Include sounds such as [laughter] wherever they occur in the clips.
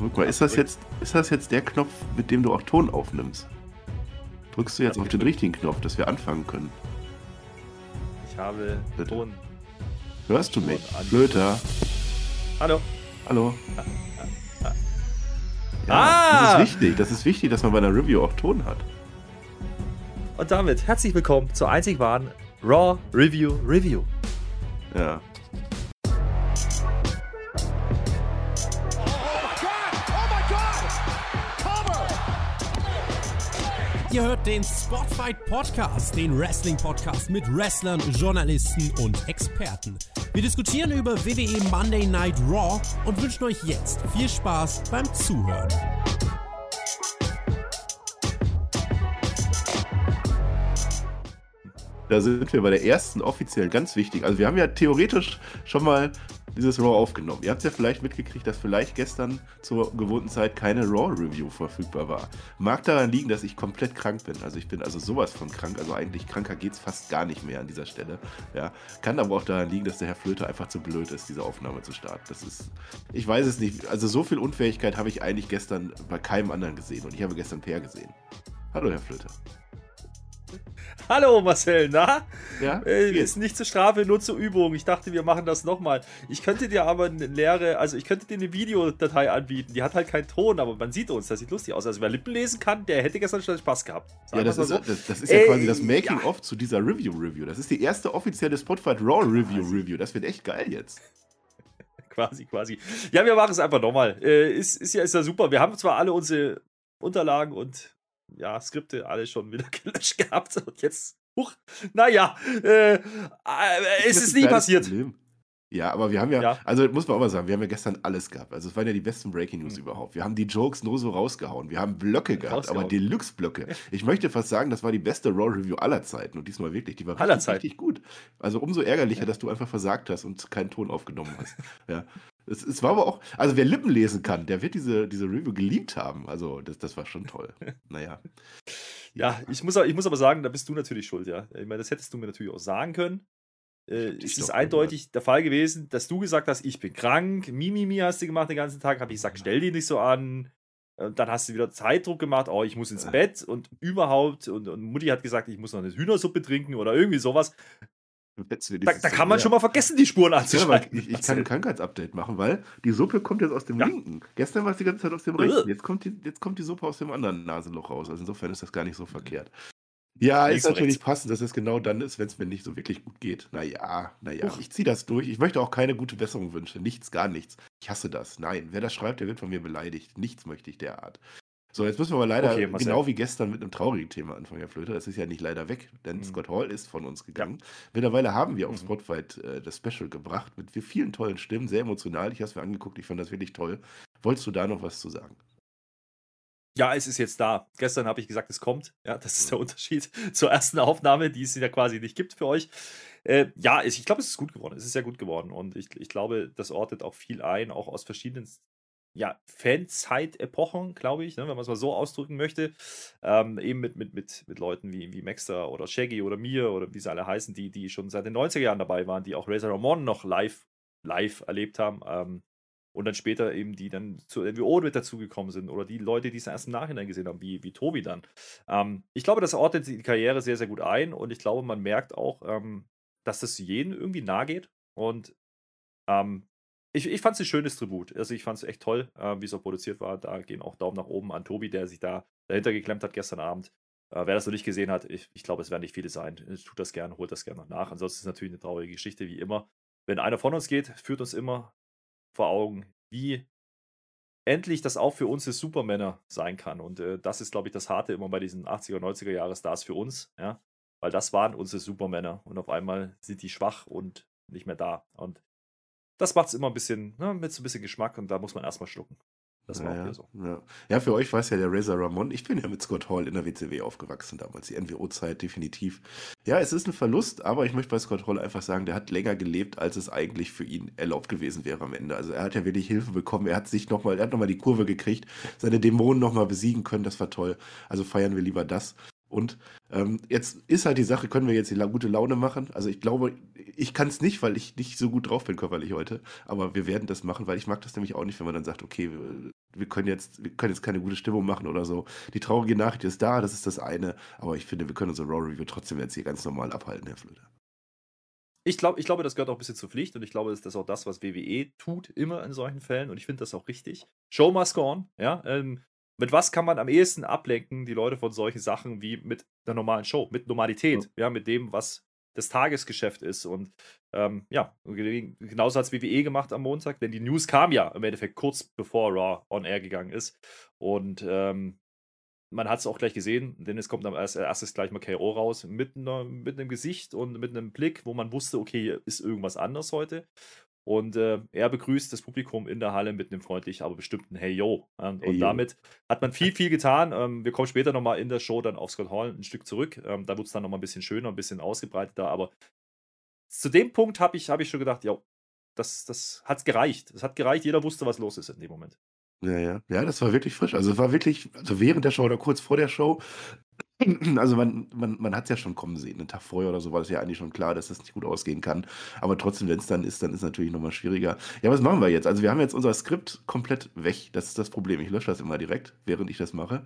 Drück mal, ist das, jetzt, ist das jetzt der Knopf, mit dem du auch Ton aufnimmst? Drückst du jetzt auf den richtigen Knopf, dass wir anfangen können? Ich habe. Ton. Hörst du mich? Flöter. Hallo. Hallo. [laughs] Ja, Ah! Das ist wichtig. Das ist wichtig, dass man bei einer Review auch Ton hat. Und damit herzlich willkommen zur einzig wahren Raw Review Review. Ja. Ihr hört den Spotfight Podcast, den Wrestling Podcast mit Wrestlern, Journalisten und Experten. Wir diskutieren über WWE Monday Night Raw und wünschen euch jetzt viel Spaß beim Zuhören. Da sind wir bei der ersten offiziellen, ganz wichtig. Also wir haben ja theoretisch schon mal dieses Raw aufgenommen. Ihr habt ja vielleicht mitgekriegt, dass vielleicht gestern zur gewohnten Zeit keine Raw-Review verfügbar war. Mag daran liegen, dass ich komplett krank bin. Also ich bin also sowas von krank. Also eigentlich kranker geht es fast gar nicht mehr an dieser Stelle. Ja. Kann aber auch daran liegen, dass der Herr Flöter einfach zu blöd ist, diese Aufnahme zu starten. Das ist, ich weiß es nicht. Also so viel Unfähigkeit habe ich eigentlich gestern bei keinem anderen gesehen. Und ich habe gestern Per gesehen. Hallo, Herr Flöter. Hallo Marcel, na? Ja? Äh, ist nicht zur Strafe, nur zur Übung. Ich dachte, wir machen das nochmal. Ich könnte dir aber eine leere, also ich könnte dir eine Videodatei anbieten. Die hat halt keinen Ton, aber man sieht uns. Das sieht lustig aus. Also wer Lippen lesen kann, der hätte gestern schon Spaß gehabt. Sagen Ja, das ist, so. das, das ist ja Ey, quasi das ja. Making-of zu dieser Review-Review. Das ist die erste offizielle Spotify Raw Review-Review. Das wird echt geil jetzt. [laughs] quasi, quasi. Ja, wir machen es einfach nochmal. Äh, ist, ist, ja, ist ja super. Wir haben zwar alle unsere Unterlagen und ja, Skripte alle schon wieder [laughs] gelöscht gehabt und jetzt, huch, naja, äh, äh, es ist nie passiert. Problem. Ja, aber wir haben ja, Ja. also muss man auch mal sagen, wir haben ja gestern alles gehabt. Also es waren ja die besten Breaking News Mhm. überhaupt. Wir haben die Jokes nur so rausgehauen. Wir haben Blöcke gehabt, aber. Deluxe-Blöcke. Ich möchte fast sagen, das war die beste Raw-Review aller Zeiten. Und diesmal wirklich, die war richtig, richtig gut. Also umso ärgerlicher, dass du einfach versagt hast und keinen Ton aufgenommen hast. [laughs] ja. Es, es war aber auch, also wer Lippen lesen kann, der wird diese, diese Review geliebt haben. Also das, das war schon toll. [laughs] naja. Ja, ich muss, ich muss aber sagen, da bist du natürlich schuld, ja. Ich meine, das hättest du mir natürlich auch sagen können. Äh, dich es ist eindeutig der Fall gewesen, dass du gesagt hast, ich bin krank, Mimimi hast du gemacht den ganzen Tag, habe ich gesagt, stell die nicht so an. Und dann hast du wieder Zeitdruck gemacht, oh, ich muss ins. Bett und überhaupt. Und, und Mutti hat gesagt, ich muss noch eine Hühnersuppe trinken oder irgendwie sowas. Da, da kann man schon mal vergessen, die Spuren Ja, anzuschalten. ich, ich kann ein Krankheitsupdate machen, weil die Suppe kommt jetzt aus dem Ja. linken. Gestern war es die ganze Zeit aus dem rechten. Jetzt kommt, die, jetzt kommt die Suppe aus dem anderen Nasenloch raus. Also insofern ist das gar nicht so verkehrt. Ja, Links ist natürlich rechts. passend, dass es genau dann ist, wenn es mir nicht so wirklich gut geht. Naja, naja, ich ziehe das durch. Ich möchte auch keine gute Besserung wünschen. Nichts, gar nichts. Ich hasse das. Nein, wer das schreibt, der wird von mir beleidigt. Nichts möchte ich derart. So, jetzt müssen wir aber leider, Okay, genau wie gestern, mit einem traurigen Thema anfangen, Herr Flöter. Das ist ja nicht leider weg, denn Mhm. Scott Hall ist von uns gegangen. Mittlerweile haben wir auf Mhm. Spotify äh, das Special gebracht mit vielen tollen Stimmen, sehr emotional. Ich habe es mir angeguckt, ich fand das wirklich toll. Wolltest du da noch was zu sagen? Ja, es ist jetzt da. Gestern habe ich gesagt, es kommt. Ja, das ist der Unterschied [laughs] zur ersten Aufnahme, die es ja quasi nicht gibt für euch. Äh, ja, ich glaube, es ist gut geworden. Es ist sehr gut geworden. Und ich, ich glaube, das ortet auch viel ein, auch aus verschiedenen ja, Fanzeit-Epochen, glaube ich, ne, wenn man es mal so ausdrücken möchte. Ähm, eben mit, mit, mit, mit Leuten wie, wie Maxter oder Shaggy oder mir oder wie sie alle heißen, die, die schon seit den 90er Jahren dabei waren, die auch Razor Ramon noch live, live erlebt haben. Ähm, und dann später eben die dann zur NWO mit dazugekommen sind oder die Leute, die es erst im Nachhinein gesehen haben, wie, wie Tobi dann. Ähm, ich glaube, das ordnet die Karriere sehr, sehr gut ein und ich glaube, man merkt auch, ähm, dass das jeden irgendwie nahe geht. Und ähm, ich, ich fand es ein schönes Tribut. Also ich fand es echt toll, äh, wie es auch produziert war. Da gehen auch Daumen nach oben an Tobi, der sich da dahinter geklemmt hat gestern Abend. Äh, wer das noch nicht gesehen hat, ich, ich glaube, es werden nicht viele sein. Tut das gerne, holt das gerne noch nach. Ansonsten ist es natürlich eine traurige Geschichte, wie immer. Wenn einer von uns geht, führt uns immer vor Augen, wie endlich das auch für uns als Supermänner sein kann. Und äh, das ist, glaube ich, das Harte immer bei diesen 80er, 90er Jahre Stars für uns, ja. Weil das waren unsere Supermänner. Und auf einmal sind die schwach und nicht mehr da. Und das macht es immer ein bisschen, ne, mit so ein bisschen Geschmack und da muss man erstmal schlucken. Das war auch ja, wieder so. ja. ja, für euch war es ja der Razor Ramon. Ich bin ja mit Scott Hall in der WCW aufgewachsen damals, die NWO-Zeit definitiv. Ja, es ist ein Verlust, aber ich möchte bei Scott Hall einfach sagen, der hat länger gelebt, als es eigentlich für ihn erlaubt gewesen wäre am Ende. Also er hat ja wirklich Hilfe bekommen, er hat sich nochmal, er hat nochmal die Kurve gekriegt, seine Dämonen nochmal besiegen können, das war toll. Also feiern wir lieber das. Und ähm, jetzt ist halt die Sache, können wir jetzt die gute Laune machen? Also ich glaube, ich kann es nicht, weil ich nicht so gut drauf bin körperlich heute. Aber wir werden das machen, weil ich mag das nämlich auch nicht, wenn man dann sagt, okay, wir, wir können jetzt, wir können jetzt keine gute Stimmung machen oder so. Die traurige Nachricht ist da, das ist das eine. Aber ich finde, wir können unsere Raw Review trotzdem jetzt hier ganz normal abhalten, Herr Flöter. Ich glaube, ich glaube, das gehört auch ein bisschen zur Pflicht und ich glaube, das ist auch das, was WWE tut, immer in solchen Fällen und ich finde das auch richtig. Show must go on, ja. Ähm, mit was kann man am ehesten ablenken, die Leute von solchen Sachen wie mit der normalen Show, mit Normalität, ja, ja mit dem, was das Tagesgeschäft ist. Und ähm, ja, genauso hat es WWE gemacht am Montag, denn die News kam ja im Endeffekt kurz bevor Raw on Air gegangen ist. Und ähm, man hat es auch gleich gesehen, denn es kommt als erstes gleich mal KO raus mit, einer, mit einem Gesicht und mit einem Blick, wo man wusste, okay, ist irgendwas anders heute. Und äh, er begrüßt das Publikum in der Halle mit einem freundlich, aber bestimmten Hey Yo. Und, hey, yo. damit hat man viel, viel getan. Ähm, wir kommen später nochmal in der Show dann auf Scott Hall ein Stück zurück. Ähm, da wird es dann nochmal ein bisschen schöner, ein bisschen ausgebreiteter. Aber zu dem Punkt habe ich, hab ich schon gedacht, ja, das, das hat gereicht. Es hat gereicht, jeder wusste, was los ist in dem Moment. Ja, ja. Ja, das war wirklich frisch. Also es war wirklich, also während der Show oder kurz vor der Show, [clears throat] also man, man, man hat es ja schon kommen sehen. Einen Tag vorher oder so war es ja eigentlich schon klar, dass das nicht gut ausgehen kann. Aber trotzdem, wenn es dann ist, dann ist es natürlich nochmal schwieriger. Ja, was machen wir jetzt? Also wir haben jetzt unser Skript komplett weg. Das ist das Problem. Ich lösche das immer direkt, während ich das mache.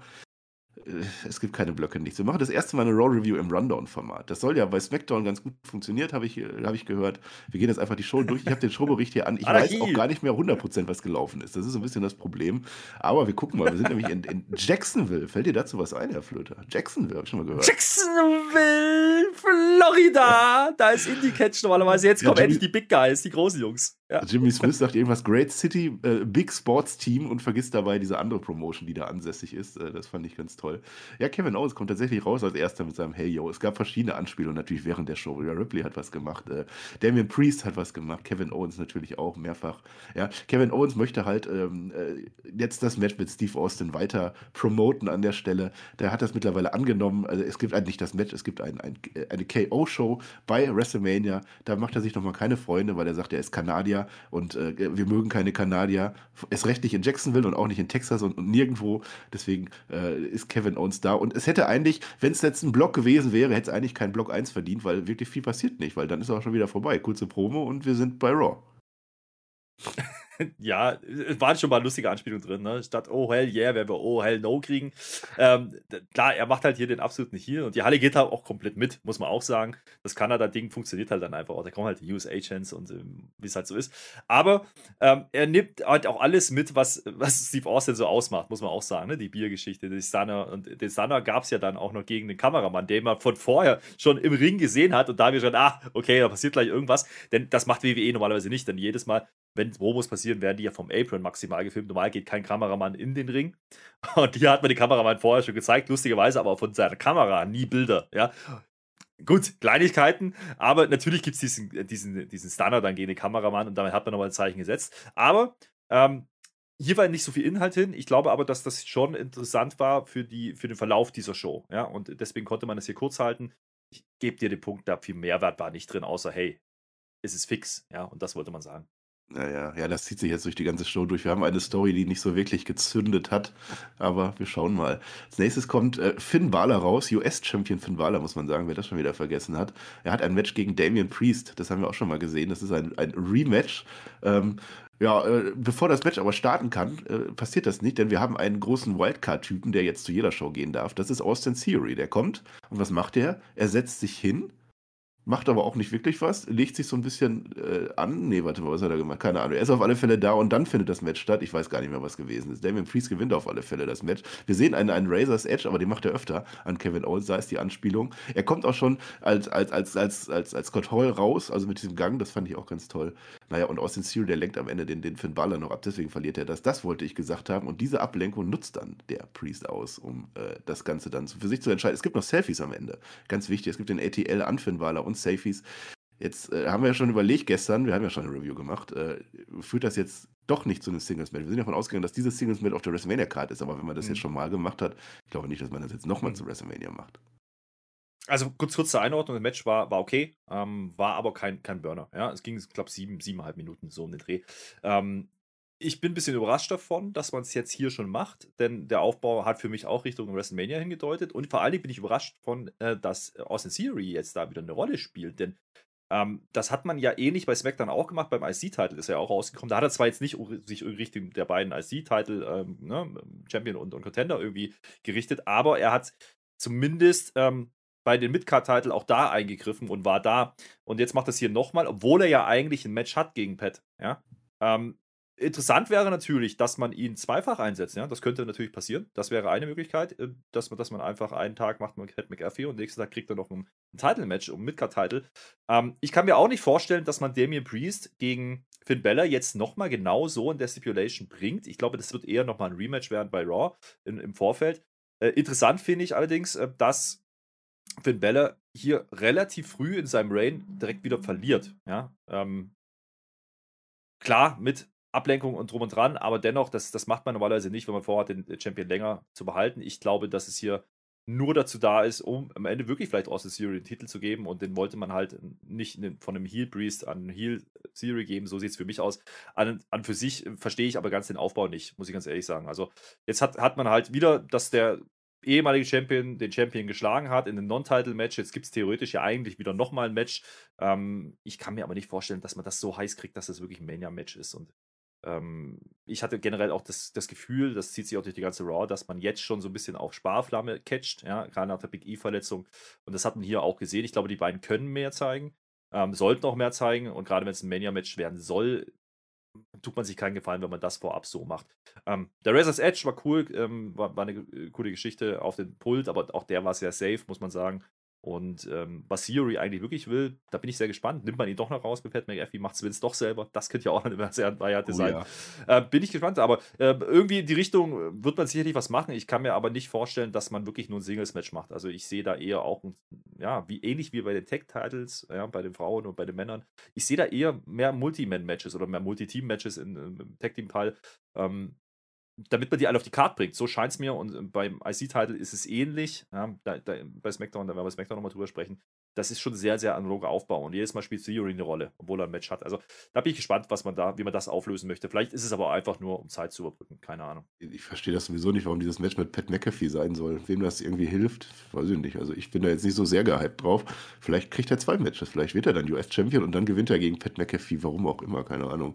Äh, es gibt keine Blöcke, nichts. Wir machen das erste Mal eine Raw Review im Rundown-Format. Das soll ja bei SmackDown ganz gut funktioniert, habe ich, hab ich gehört. Wir gehen jetzt einfach die Show durch. Ich habe den Showbericht hier an. Ich weiß auch gar nicht mehr 100%, was gelaufen ist. Das ist so ein bisschen das Problem. Aber wir gucken mal. Wir sind nämlich in, in Jacksonville. Fällt dir dazu was ein, Herr Flöter? Jacksonville, habe ich schon mal gehört. Jacksonville, Florida. Da ist Indie Catch normalerweise. Jetzt kommen ja, endlich die Big Guys, die großen Jungs. Ja. Jimmy Smith sagt irgendwas Great City, äh, Big Sports Team und vergisst dabei diese andere Promotion, die da ansässig ist. Äh, das fand ich ganz toll. Ja, Kevin Owens kommt tatsächlich raus als erster mit seinem Hey Yo. Es gab verschiedene Anspielungen natürlich während der Show. Ja, Ripley hat was gemacht, äh, Damian Priest hat was gemacht, Kevin Owens natürlich auch mehrfach. Ja, Kevin Owens möchte halt ähm, äh, jetzt das Match mit Steve Austin weiter promoten an der Stelle. Der hat das mittlerweile angenommen. Also es gibt eigentlich das Match, es gibt ein, ein, eine KO-Show bei WrestleMania. Da macht er sich nochmal keine Freunde, weil er sagt, er ist Kanadier und äh, wir mögen keine Kanadier. Es recht nicht in Jacksonville und auch nicht in Texas und, und nirgendwo. Deswegen äh, ist Kevin Owens da. Und es hätte eigentlich, wenn es jetzt ein Block gewesen wäre, hätte es eigentlich keinen Block 1 verdient, weil wirklich viel passiert nicht, weil dann ist auch schon wieder vorbei. Kurze Promo und wir sind bei Raw. [laughs] ja, es war schon mal lustige Anspielung drin, ne? Statt Oh hell yeah, werden wir Oh hell no kriegen. Ähm, klar, er macht halt hier den absoluten Heal und die Halle geht halt auch komplett mit, muss man auch sagen. Das Kanada-Ding funktioniert halt dann einfach auch. Da kommen halt die USA-Chants und ähm, wie es halt so ist. Aber ähm, er nimmt halt auch alles mit, was, was Steve Austin so ausmacht, muss man auch sagen. Ne? Die Biergeschichte, die Stunner und den Stunner gab es ja dann auch noch gegen den Kameramann, den man von vorher schon im Ring gesehen hat und da wir schon, ah, okay, da passiert gleich irgendwas. Denn das macht WWE normalerweise nicht, denn jedes Mal, wenn Promos passieren, werden die ja vom Apron maximal gefilmt. Normal geht kein Kameramann in den Ring. [laughs] Und hier hat man den Kameramann vorher schon gezeigt, lustigerweise aber von seiner Kamera nie Bilder. Ja. Gut, Kleinigkeiten, aber natürlich gibt es diesen, diesen, diesen Stunner dann gegen den Kameramann und damit hat man nochmal ein Zeichen gesetzt. Aber ähm, hier war nicht so viel Inhalt hin. Ich glaube aber, dass das schon interessant war für, die, für den Verlauf dieser Show. Ja? Und deswegen konnte man das hier kurz halten. Ich gebe dir den Punkt, da viel Mehrwert war nicht drin, außer hey, es ist fix. Ja, und das wollte man sagen. Naja, ja, das zieht sich jetzt durch die ganze Show durch. Wir haben eine Story, die nicht so wirklich gezündet hat, aber wir schauen mal. Als nächstes kommt äh, Finn Balor raus, US-Champion Finn Balor, muss man sagen, wer das schon wieder vergessen hat. Er hat ein Match gegen Damian Priest, das haben wir auch schon mal gesehen. Das ist ein, ein Rematch. Ähm, ja, äh, bevor das Match aber starten kann, äh, passiert das nicht, denn wir haben einen großen Wildcard-Typen, der jetzt zu jeder Show gehen darf. Das ist Austin Theory. Der kommt und was macht er? Er setzt sich hin macht aber auch nicht wirklich was, legt sich so ein bisschen äh, an. Nee, warte mal, was hat er gemacht? Keine Ahnung. Er ist auf alle Fälle da und dann findet das Match statt. Ich weiß gar nicht mehr, was gewesen ist. Damien Priest gewinnt auf alle Fälle das Match. Wir sehen einen, einen Razor's Edge, aber den macht er öfter an Kevin Owens. Da ist die Anspielung. Er kommt auch schon als, als, als, als, als, als Scott Hall raus, also mit diesem Gang. Das fand ich auch ganz toll. Naja, und Austin Theory, der lenkt am Ende den, den Finn Balor noch ab. Deswegen verliert er das. Das wollte ich gesagt haben. Und diese Ablenkung nutzt dann der Priest aus, um äh, das Ganze dann für sich zu entscheiden. Es gibt noch Selfies am Ende. Ganz wichtig. Es gibt den ATL an Finn Balor und Selfies. Jetzt äh, haben wir ja schon überlegt gestern, wir haben ja schon eine Review gemacht, äh, führt das jetzt doch nicht zu einem Singles-Match. Wir sind davon ausgegangen, dass dieses Singles-Match auf der WrestleMania-Card ist, aber wenn man das mhm. jetzt schon mal gemacht hat, ich glaube nicht, dass man das jetzt nochmal mhm. zu WrestleMania macht. Also kurz, kurz zur Einordnung, das Match war, war okay, ähm, war aber kein, kein Burner. Ja? Es ging, ich glaube, sieben, siebeneinhalb Minuten so um den Dreh. Ähm, ich bin ein bisschen überrascht davon, dass man es jetzt hier schon macht, denn der Aufbau hat für mich auch Richtung WrestleMania hingedeutet. Und vor allen Dingen bin ich überrascht von, äh, dass Austin Theory jetzt da wieder eine Rolle spielt, denn ähm, das hat man ja ähnlich bei SmackDown auch gemacht, beim IC-Title ist er auch rausgekommen. Da hat er zwar jetzt nicht sich Richtung der beiden IC-Title, ähm, ne, Champion und, und Contender irgendwie gerichtet, aber er hat zumindest ähm, bei den Midcard-Title auch da eingegriffen und war da. Und jetzt macht das hier nochmal, obwohl er ja eigentlich ein Match hat gegen Pat. Ja? Ähm, Interessant wäre natürlich, dass man ihn zweifach einsetzt. Ja? Das könnte natürlich passieren. Das wäre eine Möglichkeit, äh, dass man, dass man einfach einen Tag macht mit Pat McAfee und nächsten Tag kriegt er noch ein, ein Title-Match um Midcard-Title. Ähm, ich kann mir auch nicht vorstellen, dass man Damien Priest gegen Finn Bella jetzt nochmal genau so in der Stipulation bringt. Ich glaube, das wird eher nochmal ein Rematch werden bei Raw in, im Vorfeld. Äh, interessant finde ich allerdings, äh, dass Finn Bella hier relativ früh in seinem Reign direkt wieder verliert. Ja? Ähm, klar, mit Ablenkung und drum und dran, aber dennoch, das, das macht man normalerweise nicht, wenn man vorhat, den Champion länger zu behalten. Ich glaube, dass es hier nur dazu da ist, um am Ende wirklich vielleicht Austin Theory den Titel zu geben und den wollte man halt nicht von einem Heel Priest an Heel Theory geben, so sieht es für mich aus. An, an für sich verstehe ich aber ganz den Aufbau nicht, muss ich ganz ehrlich sagen. Also jetzt hat, hat man halt wieder, dass der ehemalige Champion den Champion geschlagen hat in einem Non-Title-Match. Jetzt gibt es theoretisch ja eigentlich wieder nochmal ein Match. Ähm, ich kann mir aber nicht vorstellen, dass man das so heiß kriegt, dass das wirklich ein Mania-Match ist. Und ähm, ich hatte generell auch das, das Gefühl, das zieht sich auch durch die ganze Raw, dass man jetzt schon so ein bisschen auf Sparflamme catcht, ja, gerade nach der Big E-Verletzung. Und das hat man hier auch gesehen. Ich glaube, die beiden können mehr zeigen, ähm, sollten auch mehr zeigen. Und gerade wenn es ein Mania-Match werden soll, tut man sich keinen Gefallen, wenn man das vorab so macht. Ähm, der Razor's Edge war cool, ähm, war, war, eine äh, coole Geschichte auf den Pult, aber auch der war sehr safe, muss man sagen. Und ähm, was Theory eigentlich wirklich will, da bin ich sehr gespannt. Nimmt man ihn doch noch raus mit Pat McAfee, macht Vince doch selber? Das könnte ja auch eine Variante oh, sein. Ja. Äh, bin ich gespannt, aber äh, irgendwie in die Richtung wird man sicherlich was machen. Ich kann mir aber nicht vorstellen, dass man wirklich nur ein Singles-Match macht. Also ich sehe da eher auch, ja, wie ähnlich wie bei den Tech-Titles, ja, bei den Frauen und bei den Männern. Ich sehe da eher mehr Multi-Man-Matches oder mehr Multi-Team-Matches im Tech-Team-Fall. Ähm, damit man die alle auf die Karte bringt. So scheint es mir. Und ähm, beim IC-Title ist es ähnlich. Ja, da, da, bei SmackDown, da werden wir bei SmackDown nochmal drüber sprechen. Das ist schon sehr, sehr analoger Aufbau. Und jedes Mal spielt Theory eine Rolle, obwohl er ein Match hat. Also da bin ich gespannt, was man da, wie man das auflösen möchte. Vielleicht ist es aber einfach nur, um Zeit zu überbrücken. Keine Ahnung. Ich verstehe das sowieso nicht, warum dieses Match mit Pat McAfee sein soll. Wem das irgendwie hilft, weiß ich nicht. Also ich bin da jetzt nicht so sehr gehypt drauf. Vielleicht kriegt er zwei Matches. Vielleicht wird er dann US-Champion und dann gewinnt er gegen Pat McAfee. Warum auch immer, keine Ahnung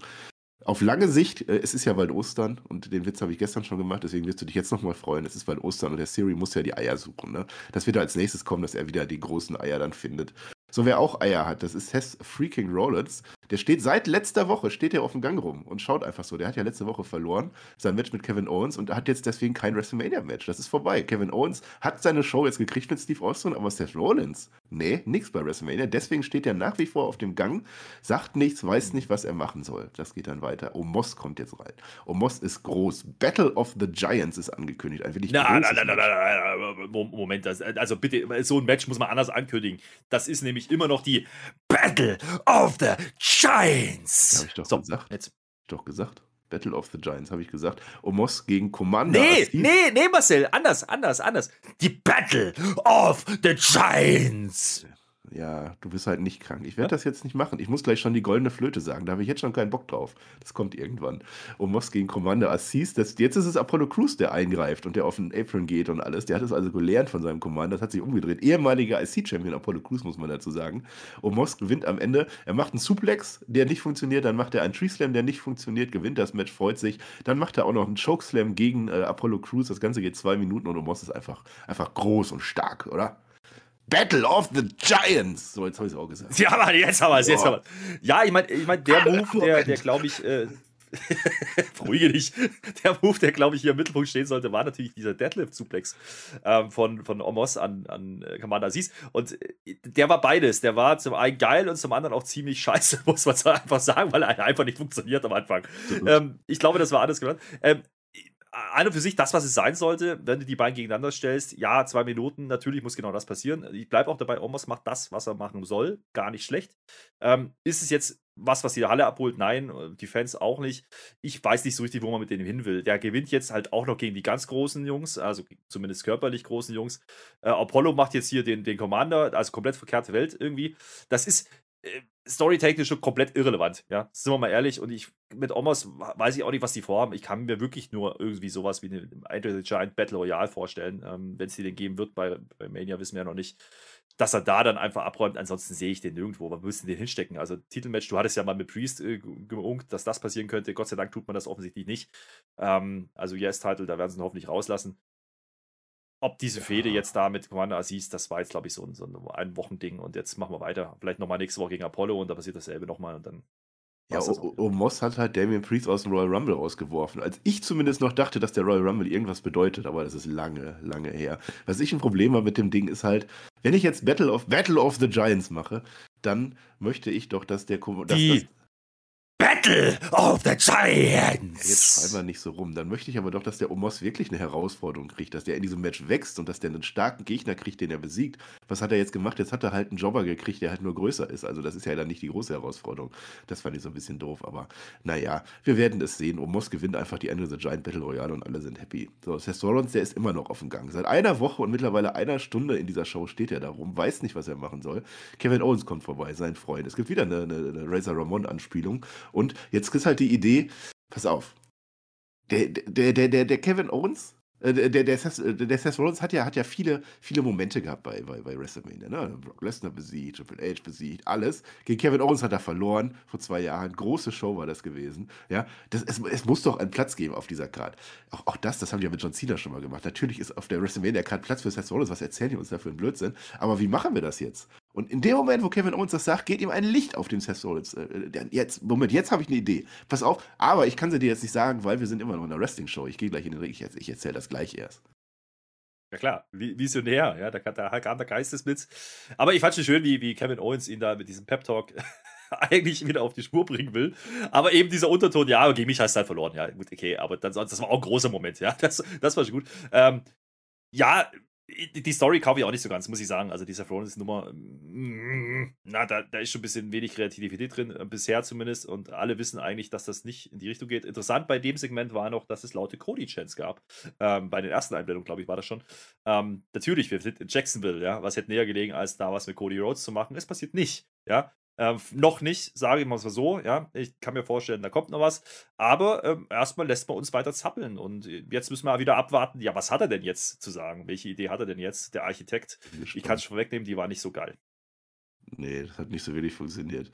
auf lange Sicht, äh, es ist ja bald Ostern und den Witz habe ich gestern schon gemacht, deswegen wirst du dich jetzt nochmal freuen. Es ist bald Ostern und der Siri muss ja die Eier suchen. Ne? Das wird als nächstes kommen, dass er wieder die großen Eier dann findet. So, wer auch Eier hat, das ist Hess Freaking Rollins. Der steht seit letzter Woche, steht er auf dem Gang rum und schaut einfach so. Der hat ja letzte Woche verloren, sein Match mit Kevin Owens und hat jetzt deswegen kein WrestleMania-Match. Das ist vorbei. Kevin Owens hat seine Show jetzt gekriegt mit Steve Austin, aber Seth Rollins, nee, nichts bei WrestleMania. Deswegen steht er nach wie vor auf dem Gang, sagt nichts, weiß nicht, was er machen soll. Das geht dann weiter. Omos kommt jetzt rein. Omos ist groß. Battle of the Giants ist angekündigt. Ein wirklich na, na, na, na, na, na, Moment, also bitte, so ein Match muss man anders ankündigen. Das ist nämlich immer noch die Battle of the Giants. Habe ich doch so, gesagt. Jetzt. Doch gesagt. Battle of the Giants, habe ich gesagt. Omos gegen Commander. Nee, nee, nee, Marcel. Anders, anders, anders. Die Battle of the Giants ja, du bist halt nicht krank. Ich werde ja? das jetzt nicht machen. Ich muss gleich schon die goldene Flöte sagen. Da habe ich jetzt schon keinen Bock drauf. Das kommt irgendwann. Und Moss gegen Commander Assis. Das, jetzt ist es Apollo Crews, der eingreift und der auf den Apron geht und alles. Der hat es also gelernt von seinem Commander. Das hat sich umgedreht. Ehemaliger IC-Champion Apollo Crews, muss man dazu sagen. Und Moss gewinnt am Ende. Er macht einen Suplex, der nicht funktioniert. Dann macht er einen Tree Slam, der nicht funktioniert. Gewinnt das Match, freut sich. Dann macht er auch noch einen Chokeslam gegen äh, Apollo Crews. Das Ganze geht zwei Minuten und Moss ist einfach, einfach groß und stark, oder? Battle of the Giants. So, jetzt habe ich es auch gesagt. Ja, Mann, jetzt haben wir es. Jetzt haben Ja, ich meine, ich mein, der Move, der, der glaube ich, äh, [laughs] Beruhige dich. Der Move, der glaube ich hier im Mittelpunkt stehen sollte, war natürlich dieser Deadlift-Suplex ähm, von, von Omos an, an äh, Commander Aziz. Und äh, der war beides. Der war zum einen geil und zum anderen auch ziemlich scheiße, [laughs] muss man einfach sagen, weil er einfach nicht funktioniert am Anfang. Ähm, ich glaube, das war alles gehört. Ähm, an und für sich das, was es sein sollte, wenn du die beiden gegeneinander stellst. Ja, zwei Minuten, natürlich muss genau das passieren. Ich bleibe auch dabei, Omos macht das, was er machen soll. Gar nicht schlecht. Ähm, ist es jetzt was, was die Halle abholt? Nein, die Fans auch nicht. Ich weiß nicht so richtig, wo man mit denen hin will. Der gewinnt jetzt halt auch noch gegen die ganz großen Jungs, also zumindest körperlich großen Jungs. Äh, Apollo macht jetzt hier den, den Commander, also komplett verkehrte Welt irgendwie. Das ist, äh, storytechnisch schon komplett irrelevant, ja. Sind wir mal ehrlich. Und ich, mit Omos weiß ich auch nicht, was die vorhaben. Ich kann mir wirklich nur irgendwie sowas wie eine Idol Giant Battle Royale vorstellen, ähm, wenn es die denn geben wird. Bei, bei Mania wissen wir ja noch nicht, dass er da dann einfach abräumt. Ansonsten sehe ich den nirgendwo. Man müsste den hinstecken. Also, Titelmatch, du hattest ja mal mit Priest äh, geunkt, dass das passieren könnte. Gott sei Dank tut man das offensichtlich nicht. Ähm, also, Yes-Title, da werden sie ihn hoffentlich rauslassen ob diese Fehde jetzt da mit Commander Aziz, das war jetzt, glaube ich, so ein, so ein Wochending und jetzt machen wir weiter. Vielleicht nochmal nächste Woche gegen Apollo und da passiert dasselbe nochmal und dann. Ja, Omos hat halt Damien Priest aus dem Royal Rumble ausgeworfen. Als ich zumindest noch dachte, dass der Royal Rumble irgendwas bedeutet, aber das ist lange, lange her. Was ich ein Problem habe mit dem Ding ist halt, wenn ich jetzt Battle of, Battle of the Giants mache, dann möchte ich doch, dass der dass, Die dass, Battle of the Giants. Jetzt schreiben wir nicht so rum. Dann möchte ich aber doch, dass der Omos wirklich eine Herausforderung kriegt, dass der in diesem Match wächst und dass der einen starken Gegner kriegt, den er besiegt. Was hat er jetzt gemacht? Jetzt hat er halt einen Jobber gekriegt, der halt nur größer ist. Also das ist ja dann nicht die große Herausforderung. Das fand ich so ein bisschen doof, aber naja, wir werden es sehen. Omos gewinnt einfach die Ende of the Giant Battle Royale und alle sind happy. So, Seth Rollins, der ist immer noch auf dem Gang. Seit einer Woche und mittlerweile einer Stunde in dieser Show steht er da rum, weiß nicht, was er machen soll. Kevin Owens kommt vorbei, sein Freund. Es gibt wieder eine, eine, eine Razor Ramon-Anspielung und jetzt ist halt die Idee, pass auf, der, der, der, der, Kevin Owens, äh, der, der, Seth, äh, der Seth Rollins hat ja, hat ja viele, viele Momente gehabt bei, bei, bei WrestleMania. Ne? Brock Lesnar besiegt, Triple H besiegt, alles. Gegen Kevin Owens hat er verloren vor zwei Jahren. Große Show war das gewesen. Ja? Das, es, es muss doch einen Platz geben auf dieser Card. Auch, auch das, das haben die ja mit John Cena schon mal gemacht. Natürlich ist auf der WrestleMania-Card Platz für Seth Rollins. Was erzählen die uns da für einen Blödsinn? Aber wie machen wir das jetzt? Und in dem Moment, wo Kevin Owens das sagt, geht ihm ein Licht auf den Seth Rollins. Äh, jetzt, Moment, jetzt habe ich eine Idee. Pass auf, aber ich kann sie dir jetzt nicht sagen, weil wir sind immer noch in einer Wrestling-Show. Ich gehe gleich in den Ring, ich, ich erzähle das gleich erst. Ja klar, visionär, ja, da, da kam der Geistesblitz. Aber ich fand schon schön, wie, wie Kevin Owens ihn da mit diesem Pep-Talk [laughs] eigentlich wieder auf die Spur bringen will. Aber eben dieser Unterton, ja, gegen mich hast du halt verloren. Ja, gut, okay, aber dann, das war auch ein großer Moment, ja, [laughs] das, das war schon gut. Ähm, ja, die Story kaufe ich auch nicht so ganz, muss ich sagen. Also diese Rollins-Nummer, mm, na, da, da ist schon ein bisschen wenig Kreativität drin, äh, bisher zumindest. Und alle wissen eigentlich, dass das nicht in die Richtung geht. Interessant bei dem Segment war noch, dass es laute Cody-Chants gab. Ähm, bei den ersten Einblendungen, glaube ich, war das schon. Ähm, natürlich, wir sind in Jacksonville, ja. Was hätte näher gelegen, als da was mit Cody Rhodes zu machen? Es passiert nicht, ja. Ähm, noch nicht, sage ich mal so, ja. Ich kann mir vorstellen, da kommt noch was. Aber ähm, erstmal lässt man uns weiter zappeln. Und jetzt müssen wir wieder abwarten, ja, was hat er denn jetzt zu sagen? Welche Idee hat er denn jetzt? Der Architekt, ich kann es schon vorwegnehmen, die war nicht so geil. Nee, das hat nicht so wenig funktioniert.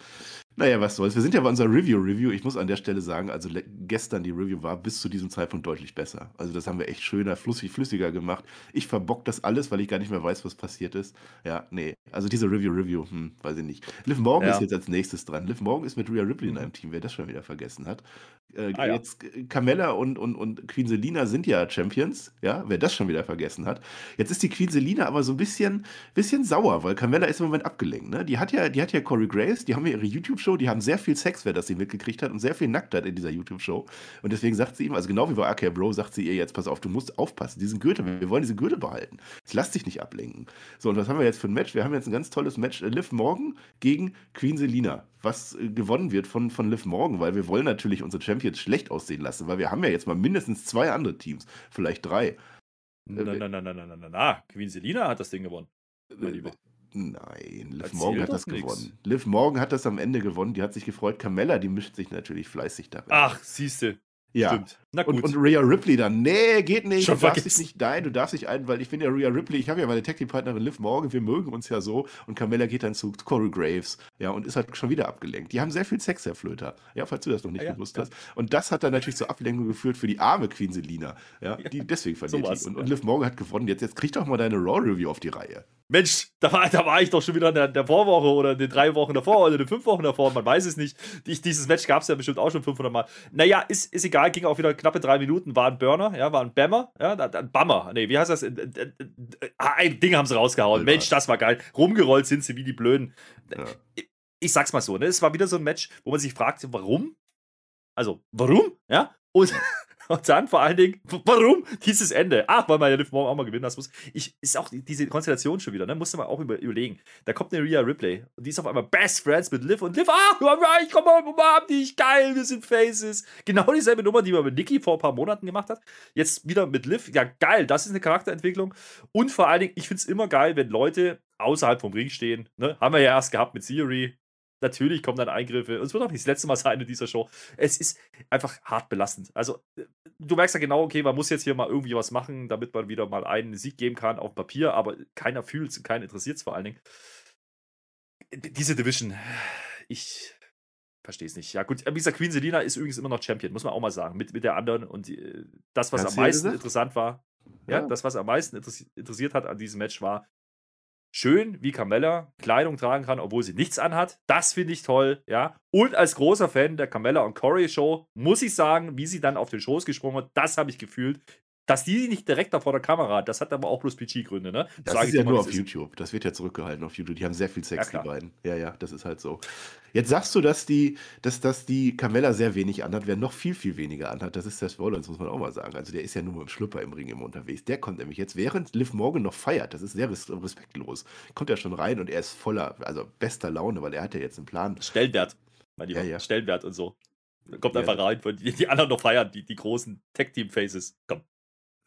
Naja, was soll's. Wir sind ja bei unserer Review-Review. Ich muss an der Stelle sagen, also gestern die Review war bis zu diesem Zeitpunkt deutlich besser. Also das haben wir echt schöner, flüssig, flüssiger gemacht. Ich verbock das alles, weil ich gar nicht mehr weiß, was passiert ist. Ja, nee. Also diese Review-Review, hm, weiß ich nicht. Liv Morgan ja. ist jetzt als nächstes dran. Liv Morgan ist mit Rhea Ripley in mhm. einem Team, wer das schon wieder vergessen hat. Äh, ah, jetzt ja. Carmella und, und, und Queen Selina sind ja Champions, ja, wer das schon wieder vergessen hat. Jetzt ist die Queen Selina aber so ein bisschen, bisschen sauer, weil Carmella ist im Moment abgelenkt. Ne? Die hat ja, die hat ja Corey Grace, die haben ja ihre YouTube-Show, die haben sehr viel Sex, wer das sie mitgekriegt hat und sehr viel Nacktheit in dieser YouTube-Show. Und deswegen sagt sie ihm, also genau wie bei RK Bro, sagt sie ihr jetzt, pass auf, du musst aufpassen, diesen Gürtel, wir wollen diesen Gürtel behalten. Jetzt lass dich nicht ablenken. So, und was haben wir jetzt für ein Match? Wir haben jetzt ein ganz tolles Match, äh, Liv Morgan gegen Queen Selina was äh, gewonnen wird von, von Liv Morgan, weil wir wollen natürlich unsere Champions schlecht aussehen lassen, weil wir haben ja jetzt mal mindestens zwei andere Teams, vielleicht drei. Na, na, na, na, na, na, na, na. Queen Selina hat das Ding gewonnen. Nein, Liv Erzähl Morgan hat das nix. gewonnen. Liv Morgan hat das am Ende gewonnen. Die hat sich gefreut. Carmella, die mischt sich natürlich fleißig darin. Ach, siehste. Ja. Stimmt. Na gut. Und, und Rhea Ripley dann, nee, geht nicht, Schon du darfst dich nicht, nein, du darfst dich ein, weil ich finde ja Rhea Ripley, ich habe ja meine Tag Team Partnerin Liv Morgan, wir mögen uns ja so und Carmella geht dann zu Corey Graves, ja, und ist halt schon wieder abgelenkt. Die haben sehr viel Sex, Herr Flöter, ja, falls du das noch nicht ja, gewusst ja. hast. Und das hat dann natürlich zur Ablenkung geführt für die arme Queen Selina, ja, die deswegen verliert so und, und Liv Morgan hat gewonnen. Jetzt, jetzt krieg doch mal deine Raw Review auf die Reihe. Mensch, da war, da war ich doch schon wieder in der, der Vorwoche oder in den drei Wochen davor oder in den fünf Wochen davor, man weiß es nicht. Ich, dieses Match gab es ja bestimmt auch schon 500 Mal. Naja, ist, ist egal, ging auch wieder knappe drei Minuten, war ein Burner, ja, war ein Bammer, ja, ein Bammer. Nee, wie heißt das? Ein Ding haben sie rausgehauen. Ja. Mensch, das war geil. Rumgerollt sind sie wie die Blöden. Ja. Ich sag's mal so, ne? Es war wieder so ein Match, wo man sich fragt, warum? Also, warum? Ja? Und Und dann vor allen Dingen, warum dieses Ende? Ach, weil man ja Liv Morgan auch mal gewinnen lassen muss. Ich, ist auch diese Konstellation schon wieder, ne? Musste man auch über, überlegen. Da kommt eine Rhea Ripley und die ist auf einmal Best Friends mit Liv und Liv, ah, ich komme mal, umarm dich, geil, wir sind Faces. Genau dieselbe Nummer, die man mit Nikki vor ein paar Monaten gemacht hat. Jetzt wieder mit Liv. Ja, geil, das ist eine Charakterentwicklung. Und vor allen Dingen, ich finde es immer geil, wenn Leute außerhalb vom Ring stehen. Ne? Haben wir ja erst gehabt mit Theory, natürlich kommen dann Eingriffe. Und es wird auch nicht das letzte Mal sein in dieser Show. Es ist einfach hart belastend. Also, äh, du merkst ja genau, okay, man muss jetzt hier mal irgendwie was machen, damit man wieder mal einen Sieg geben kann auf Papier, aber keiner fühlt es und keiner interessiert es vor allen Dingen. Diese Division, ich verstehe es nicht. Ja, gut, wie gesagt, Queen Selina ist übrigens immer noch Champion, muss man auch mal sagen, mit, mit der anderen. Und die, äh, das, was Hast am meisten interessant war, ja. ja. das, was am meisten interessiert hat an diesem Match, war schön, wie Carmella Kleidung tragen kann, obwohl sie nichts anhat. Das finde ich toll, ja. Und als großer Fan der Carmella und Corey Show muss ich sagen, wie sie dann auf den Shows gesprungen hat, das habe ich gefühlt. Dass die nicht direkt da vor der Kamera hat, das hat aber auch bloß PG-Gründe, ne? Das Sag ist ja nur auf YouTube. Das wird ja zurückgehalten auf YouTube. Die haben sehr viel Sex, ja, die beiden. Ja, ja, das ist halt so. Jetzt sagst du, dass die, dass, dass die Carmella sehr wenig anhat, wer noch viel, viel weniger anhat. Das ist Seth Rollins, muss man auch mal sagen. Also der ist ja nur mit dem Schlüpper im Ring immer unterwegs. Der kommt nämlich jetzt, während Liv Morgan noch feiert, das ist sehr respektlos, kommt er schon rein und er ist voller, also bester Laune, weil er hat ja jetzt einen Plan. Stellenwert. Mein Lieber. Ja, ja. Stellenwert und so. Kommt ja. einfach rein, die, die anderen noch feiern, die, die großen Tech-Team-Faces. Komm.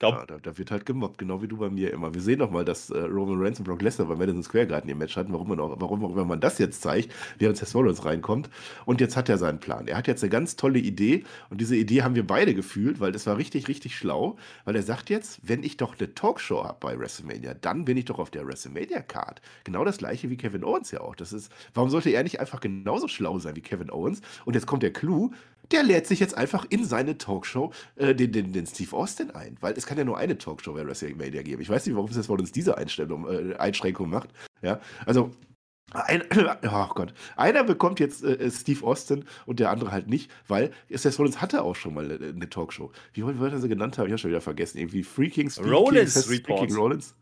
Ja, da, da, wird halt gemobbt, genau wie du bei mir immer. Wir sehen noch mal, dass äh, Roman Reigns und Brock Lesnar bei Madison Square Garden ihr Match hatten, warum man, auch, warum immer man das jetzt zeigt, während Seth Rollins reinkommt. Und jetzt hat er seinen Plan. Er hat jetzt eine ganz tolle Idee und diese Idee haben wir beide gefühlt, weil das war richtig, richtig schlau, weil er sagt jetzt, wenn ich doch eine Talkshow habe bei WrestleMania, dann bin ich doch auf der WrestleMania-Card. Genau das gleiche wie Kevin Owens ja auch. Das ist, warum sollte er nicht einfach genauso schlau sein wie Kevin Owens? Und jetzt kommt der Clou, der lädt sich jetzt einfach in seine Talkshow äh, den, den, den Steve Austin ein. Weil es kann ja nur eine Talkshow bei WrestleMania geben. Ich weiß nicht, warum es jetzt uns diese Einstellung, äh, Einschränkung macht. Ja, also ein, [clears throat] oh Gott. Einer bekommt jetzt äh, Steve Austin und der andere halt nicht, weil Seth Rollins hatte auch schon mal eine, eine Talkshow. Wie wollte er sie genannt haben? Ich habe schon wieder vergessen. Irgendwie Freaking Speaking, Rollins Speaking Rollins.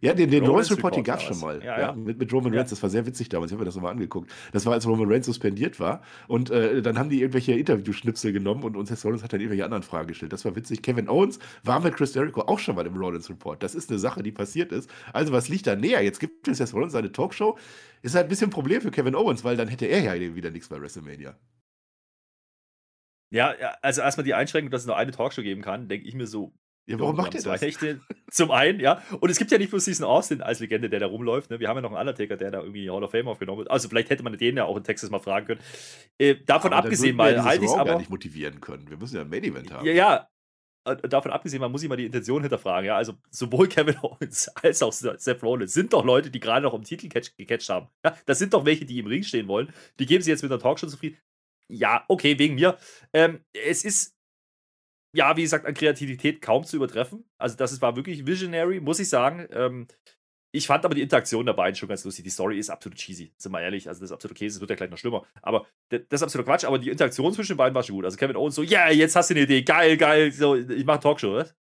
Ja, den, den Rollins Report, den gab es schon mal. Ja, ja. Mit, mit Roman Reigns. Das war sehr witzig damals. Ich habe mir das nochmal angeguckt. Das war, als Roman Reigns suspendiert war. Und äh, dann haben die irgendwelche Interviewschnipsel genommen und uns Seth Rollins hat dann irgendwelche anderen Fragen gestellt. Das war witzig. Kevin Owens war mit Chris Jericho auch schon mal im Rollins Report. Das ist eine Sache, die passiert ist. Also, was liegt da näher? Jetzt gibt es Seth Rollins seine Talkshow. Ist halt ein bisschen ein Problem für Kevin Owens, weil dann hätte er ja wieder nichts bei WrestleMania. Ja, also erstmal die Einschränkung, dass es nur eine Talkshow geben kann, denke ich mir so, ja, warum macht ihr das? Echte, zum einen, ja. Und es gibt ja nicht bloß diesen Austin als Legende, der da rumläuft. Ne? Wir haben ja noch einen Undertaker, der da irgendwie die Hall of Fame aufgenommen hat. Also vielleicht hätte man den ja auch in Texas mal fragen können. Äh, davon aber abgesehen mal halte ich aber. nicht motivieren können. Wir müssen ja ein Main Event haben. Ja, ja. Davon abgesehen, man muss sich mal die Intention hinterfragen. Ja, also sowohl [laughs] Kevin Owens als auch Seth Rollins sind doch Leute, die gerade noch um Titel gecatcht haben. Ja, das sind doch welche, die im Ring stehen wollen. Die geben sie jetzt mit einer Talkshow zufrieden. Ja, okay, wegen mir. Ähm, es ist ja, wie gesagt, an Kreativität kaum zu übertreffen. Also, das war wirklich visionary, muss ich sagen. Ähm, ich fand aber die Interaktion der beiden schon ganz lustig. Die Story ist absolut cheesy, sind wir ehrlich. Also, das ist absolut Käse, das wird ja gleich noch schlimmer. Aber das ist absolut Quatsch. Aber die Interaktion zwischen den beiden war schon gut. Also, Kevin Owens so, ja, yeah, jetzt hast du eine Idee, geil, geil. So, ich mache Talkshow, was?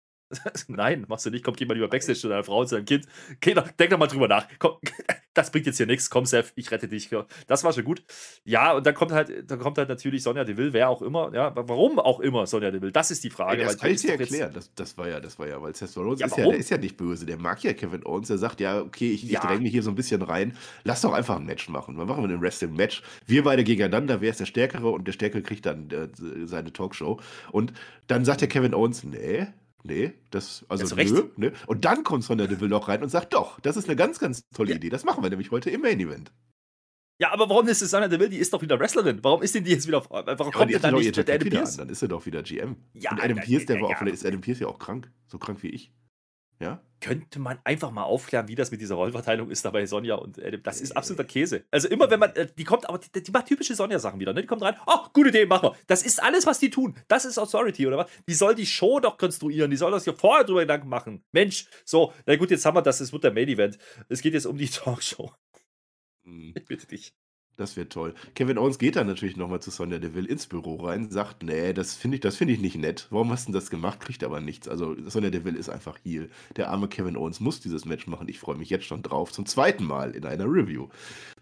[laughs] Nein, machst du nicht. Komm, geh mal lieber Backstage zu deiner Frau und zu deinem Kind. Doch, denk doch mal drüber nach. Komm, [laughs] das bringt jetzt hier nichts. Komm, Seth, ich rette dich. Das war schon gut. Ja, und dann kommt halt, dann kommt halt natürlich Sonja Deville, wer auch immer. Ja, warum auch immer Sonja Deville? Das ist die Frage. Ey, das kann ich dir erklären. Das, das, war ja, das war ja, weil Seth Rollins ja, ist, ja, der ist ja nicht böse. Der mag ja Kevin Owens. Der sagt ja, okay, ich, ja. ich dränge hier so ein bisschen rein. Lass doch einfach ein Match machen. Wir machen ein Wrestling-Match. Wir beide gegeneinander. Wer ist der Stärkere? Und der Stärkere kriegt dann äh, seine Talkshow. Und dann sagt der Kevin Owens, nee, Nee, das, also ja, nö, ne? Und dann kommt Sonja Deville noch rein und sagt, doch, das ist eine ganz, ganz tolle ja. Idee. Das machen wir nämlich heute im Main Event. Ja, aber warum ist es Sonja Deville? Die ist doch wieder Wrestlerin. Warum ist denn die jetzt wieder auf, Warum kommt die dann nicht mit Adam Pierce? An, dann ist er doch wieder GM. Ja, und Adam Pierce, der war auch, vielleicht ist Adam Pierce ja auch krank. So krank wie ich. Ja? Könnte man einfach mal aufklären, wie das mit dieser Rollverteilung ist dabei Sonja und Adam. Das ist absoluter Käse. Also immer wenn man, äh, die kommt, aber die, die macht typische Sonja-Sachen wieder. Ne? Die kommt rein, ach, oh, gute Idee, machen wir. Das ist alles, was die tun. Das ist Authority, oder was? Die soll die Show doch konstruieren. Die soll das hier vorher drüber Gedanken machen. Mensch, so, na gut, jetzt haben wir das, es wird der Main-Event. Es geht jetzt um die [laughs] Talkshow. Mhm. Ich bitte dich. Das wird toll. Kevin Owens geht dann natürlich nochmal zu Sonja Deville ins Büro rein, sagt, nee, das finde ich, find ich nicht nett. Warum hast du das gemacht? Kriegt aber nichts. Also Sonja Deville ist einfach Heal. Der arme Kevin Owens muss dieses Match machen. Ich freue mich jetzt schon drauf. Zum zweiten Mal in einer Review.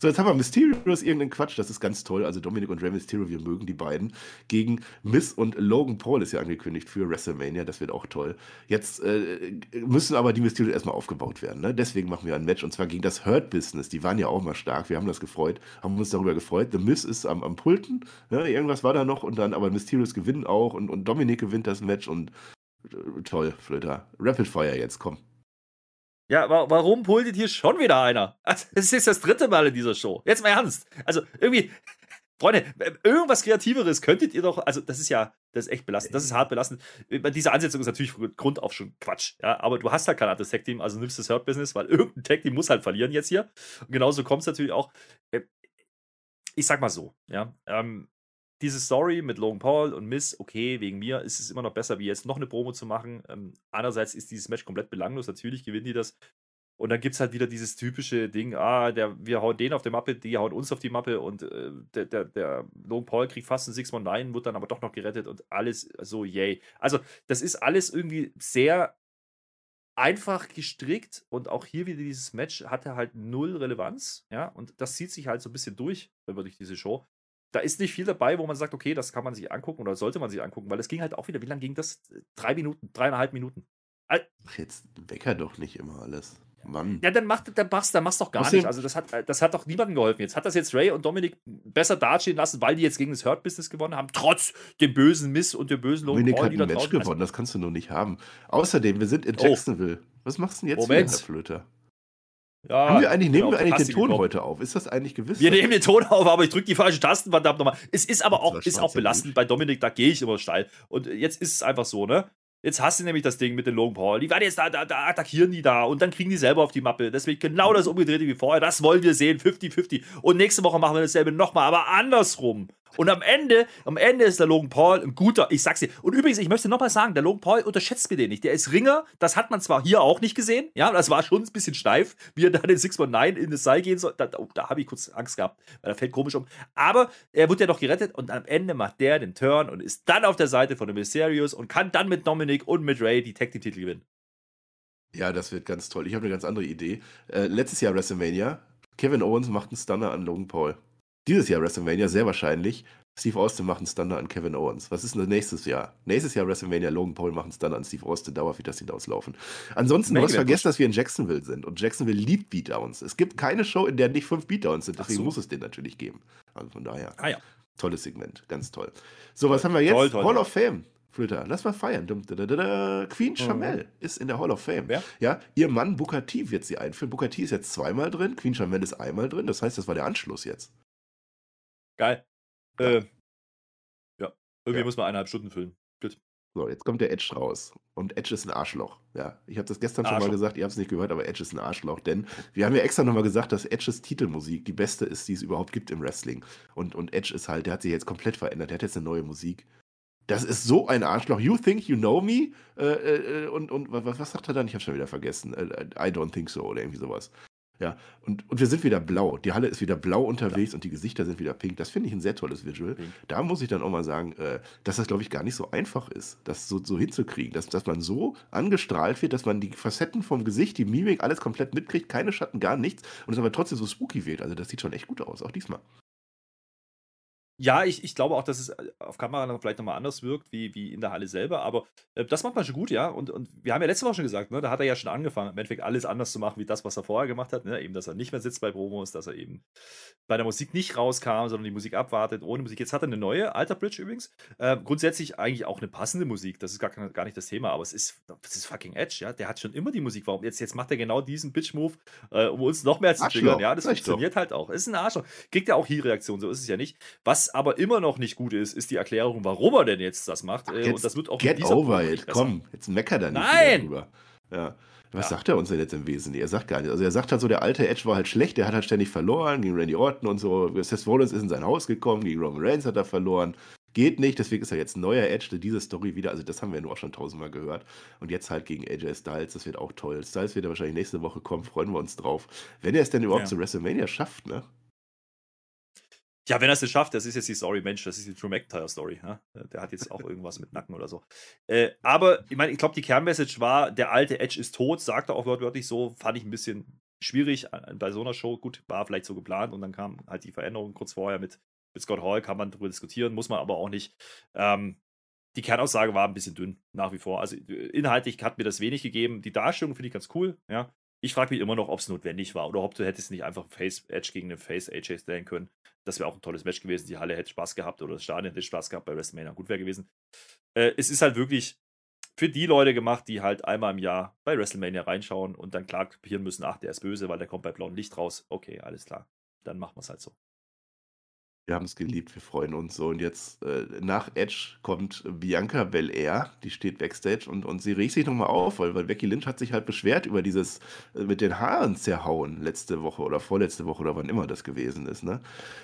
So, jetzt haben wir Mysterios, irgendeinen Quatsch. Das ist ganz toll. Also Dominik und Rey Mysterio, wir mögen die beiden. Gegen Miss und Logan Paul ist ja angekündigt für WrestleMania. Das wird auch toll. Jetzt äh, müssen aber die Mysterios erstmal aufgebaut werden. Ne? Deswegen machen wir ein Match. Und zwar gegen das Hurt Business. Die waren ja auch mal stark. Wir haben das gefreut. Haben uns darüber gefreut. The Miss ist am, am Pulten. Ja, irgendwas war da noch und dann, aber Mysterios gewinnen auch und, und Dominik gewinnt das Match und äh, toll, Flöter. Rapid Fire jetzt, komm. Ja, wa warum pultet hier schon wieder einer? Also, das ist das dritte Mal in dieser Show. Jetzt mal ernst. Also irgendwie, Freunde, irgendwas Kreativeres könntet ihr doch, also das ist ja, das ist echt belastend, das ist hart belastend. Diese Ansetzung ist natürlich von Grund auf schon Quatsch, ja, aber du hast halt kein anderes Tag-Team, also nimmst das Hurt-Business, weil irgendein Tag-Team muss halt verlieren jetzt hier. Und genauso kommt es natürlich auch. Ich sag mal so, ja, ähm, diese Story mit Logan Paul und Miss, okay, wegen mir ist es immer noch besser, wie jetzt noch eine Promo zu machen. Ähm, einerseits ist dieses Match komplett belanglos, natürlich gewinnen die das. Und dann gibt es halt wieder dieses typische Ding, ah, der, wir hauen den auf die Mappe, die hauen uns auf die Mappe und äh, der, der, der Logan Paul kriegt fast einen 619, wird dann aber doch noch gerettet und alles so, yay. Also, das ist alles irgendwie sehr einfach gestrickt und auch hier wieder dieses Match hatte halt null Relevanz, ja, und das zieht sich halt so ein bisschen durch, wenn wir durch diese Show da ist nicht viel dabei, wo man sagt, okay, das kann man sich angucken oder sollte man sich angucken, weil es ging halt auch wieder, wie lange ging das? Drei Minuten, dreieinhalb Minuten. Ach, jetzt wecker doch nicht immer alles. Mann. Ja, dann mach, dann machst, dann machst doch gar nicht. Also das hat, das hat doch niemandem geholfen. Jetzt hat das jetzt Ray und Dominik besser dastehen lassen, weil die jetzt gegen das Hurt Business gewonnen haben, trotz dem bösen Miss und dem bösen Logan Dominik hat ein Match gewonnen, das kannst du nur nicht haben. Außerdem, wir sind in oh. Jacksonville. Oh. Was machst du denn jetzt Moment. Herr Flöter? Ja, Haben wir eigentlich, nehmen wir eigentlich den Ton gekommen. heute auf? Ist das eigentlich gewiss? Wir nehmen den Ton auf, aber ich drücke die falsche Tasten, verdammt nochmal. Es ist aber auch, ist auch belastend. Bei Dominik, da gehe ich immer steil. Und jetzt ist es einfach so, ne? Jetzt hast du nämlich das Ding mit den Logan Paul. Die werden jetzt da, da, da, attackieren die da und dann kriegen die selber auf die Mappe. Deswegen genau das umgedrehte wie vorher. Das wollen wir sehen. 50-50. Und nächste Woche machen wir dasselbe nochmal, aber andersrum. Und am Ende, am Ende ist der Logan Paul ein guter, ich sag's dir. Und übrigens, ich möchte nochmal sagen, der Logan Paul unterschätzt mir den nicht. Der ist Ringer, das hat man zwar hier auch nicht gesehen, ja, das war schon ein bisschen steif, wie er da den 619 in das Seil gehen soll. Da, da, da habe ich kurz Angst gehabt, weil er fällt komisch um. Aber er wird ja noch gerettet und am Ende macht der den Turn und ist dann auf der Seite von den Mysterios und kann dann mit Dominic und mit Ray die Tag Titel gewinnen. Ja, das wird ganz toll. Ich habe eine ganz andere Idee. Äh, letztes Jahr WrestleMania, Kevin Owens macht einen Stunner an Logan Paul. Dieses Jahr WrestleMania, sehr wahrscheinlich. Steve Austin macht einen Stunner an Kevin Owens. Was ist denn nächstes Jahr? Nächstes Jahr WrestleMania, Logan Paul macht einen Stunner an Steve Austin. Dauer wird das hinauslaufen. Ansonsten, du hast vergessen, dass wir in Jacksonville sind. Und Jacksonville liebt Beatdowns. Es gibt keine Show, in der nicht fünf Beatdowns sind. Deswegen so. muss es den natürlich geben. Also von daher. Ah ja. Tolles Segment. Ganz toll. So, was haben wir jetzt? Toll, toll, Hall of Fame. Flöter, lass mal feiern. Queen Chamel mhm. ist in der Hall of Fame. Wer? Ja, ihr Mann Booker T wird sie einführen. Booker T ist jetzt zweimal drin, Queen Chamel ist einmal drin. Das heißt, das war der Anschluss jetzt. Geil. Ja. Äh, ja. Irgendwie ja. muss man eineinhalb Stunden füllen. Gut. So, jetzt kommt der Edge raus. Und Edge ist ein Arschloch. Ja, ich habe das gestern Arschloch. schon mal gesagt, ihr habt es nicht gehört, aber Edge ist ein Arschloch. Denn wir haben ja extra nochmal gesagt, dass Edges Titelmusik die beste ist, die es überhaupt gibt im Wrestling. Und, und Edge ist halt, der hat sich jetzt komplett verändert. Der hat jetzt eine neue Musik. Das ist so ein Arschloch. You think you know me? Äh, äh, und und was, was sagt er dann? Ich habe schon wieder vergessen. Äh, I don't think so oder irgendwie sowas. Ja, und, und wir sind wieder blau. Die Halle ist wieder blau unterwegs ja. und die Gesichter sind wieder pink. Das finde ich ein sehr tolles Visual. Pink. Da muss ich dann auch mal sagen, äh, dass das, glaube ich, gar nicht so einfach ist, das so, so hinzukriegen. Dass, dass man so angestrahlt wird, dass man die Facetten vom Gesicht, die Mimik, alles komplett mitkriegt, keine Schatten, gar nichts und es aber trotzdem so spooky wird. Also das sieht schon echt gut aus, auch diesmal. Ja, ich, ich glaube auch, dass es äh, auf Kamera dann vielleicht nochmal anders wirkt, wie, wie in der Halle selber, aber äh, das macht man schon gut, ja. Und, und wir haben ja letzte Woche schon gesagt, ne, da hat er ja schon angefangen, im Endeffekt alles anders zu machen, wie das, was er vorher gemacht hat. Ne? Eben, dass er nicht mehr sitzt bei Promos, dass er eben bei der Musik nicht rauskam, sondern die Musik abwartet, ohne Musik. Jetzt hat er eine neue, Alter Bridge übrigens. Äh, grundsätzlich eigentlich auch eine passende Musik, das ist gar, gar nicht das Thema, aber es ist, das ist fucking Edge, ja. Der hat schon immer die Musik. Warum? Jetzt, jetzt macht er genau diesen Bitch-Move, äh, um uns noch mehr zu triggern. Ja, das funktioniert doch. halt auch. Es ist ein Arschloch. Kriegt ja auch Hier-Reaktion, so ist es ja nicht. Was aber immer noch nicht gut ist, ist die Erklärung, warum er denn jetzt das macht. Äh, jetzt und das wird auch get over it. Komm, jetzt mecker da nicht Nein! drüber. Ja. Was ja. sagt er uns denn jetzt im Wesentlichen? Er sagt gar nicht. Also er sagt halt so, der alte Edge war halt schlecht, der hat halt ständig verloren gegen Randy Orton und so. Seth Rollins ist in sein Haus gekommen, gegen Roman Reigns hat er verloren. Geht nicht, deswegen ist er jetzt ein neuer Edge, diese Story wieder, also das haben wir nur auch schon tausendmal gehört. Und jetzt halt gegen AJ Styles, das wird auch toll. Styles wird ja wahrscheinlich nächste Woche kommen, freuen wir uns drauf. Wenn er es denn überhaupt ja. zu WrestleMania schafft, ne? Ja, wenn er es nicht schafft, das ist jetzt die Story, Mensch, das ist die Drew McIntyre-Story. Ja? Der hat jetzt auch irgendwas mit Nacken oder so. Äh, aber ich meine, ich glaube, die Kernmessage war, der alte Edge ist tot, sagt er auch wortwörtlich so, fand ich ein bisschen schwierig bei so einer Show. Gut, war vielleicht so geplant und dann kam halt die Veränderung kurz vorher mit, mit Scott Hall, kann man darüber diskutieren, muss man aber auch nicht. Ähm, die Kernaussage war ein bisschen dünn, nach wie vor. Also inhaltlich hat mir das wenig gegeben. Die Darstellung finde ich ganz cool, ja. Ich frage mich immer noch, ob es notwendig war oder ob du hättest nicht einfach Face Edge gegen den Face AJ stellen können. Das wäre auch ein tolles Match gewesen. Die Halle hätte Spaß gehabt oder das Stadion hätte Spaß gehabt bei WrestleMania. Gut wäre gewesen. Äh, es ist halt wirklich für die Leute gemacht, die halt einmal im Jahr bei WrestleMania reinschauen und dann klar kapieren müssen, ach, der ist böse, weil der kommt bei blauem Licht raus. Okay, alles klar. Dann machen wir es halt so. Wir haben es geliebt, wir freuen uns so. Und jetzt äh, nach Edge kommt Bianca Belair, die steht backstage und, und sie regt sich nochmal auf, weil, weil Becky Lynch hat sich halt beschwert über dieses äh, mit den Haaren zerhauen letzte Woche oder vorletzte Woche oder wann immer das gewesen ist. Ne?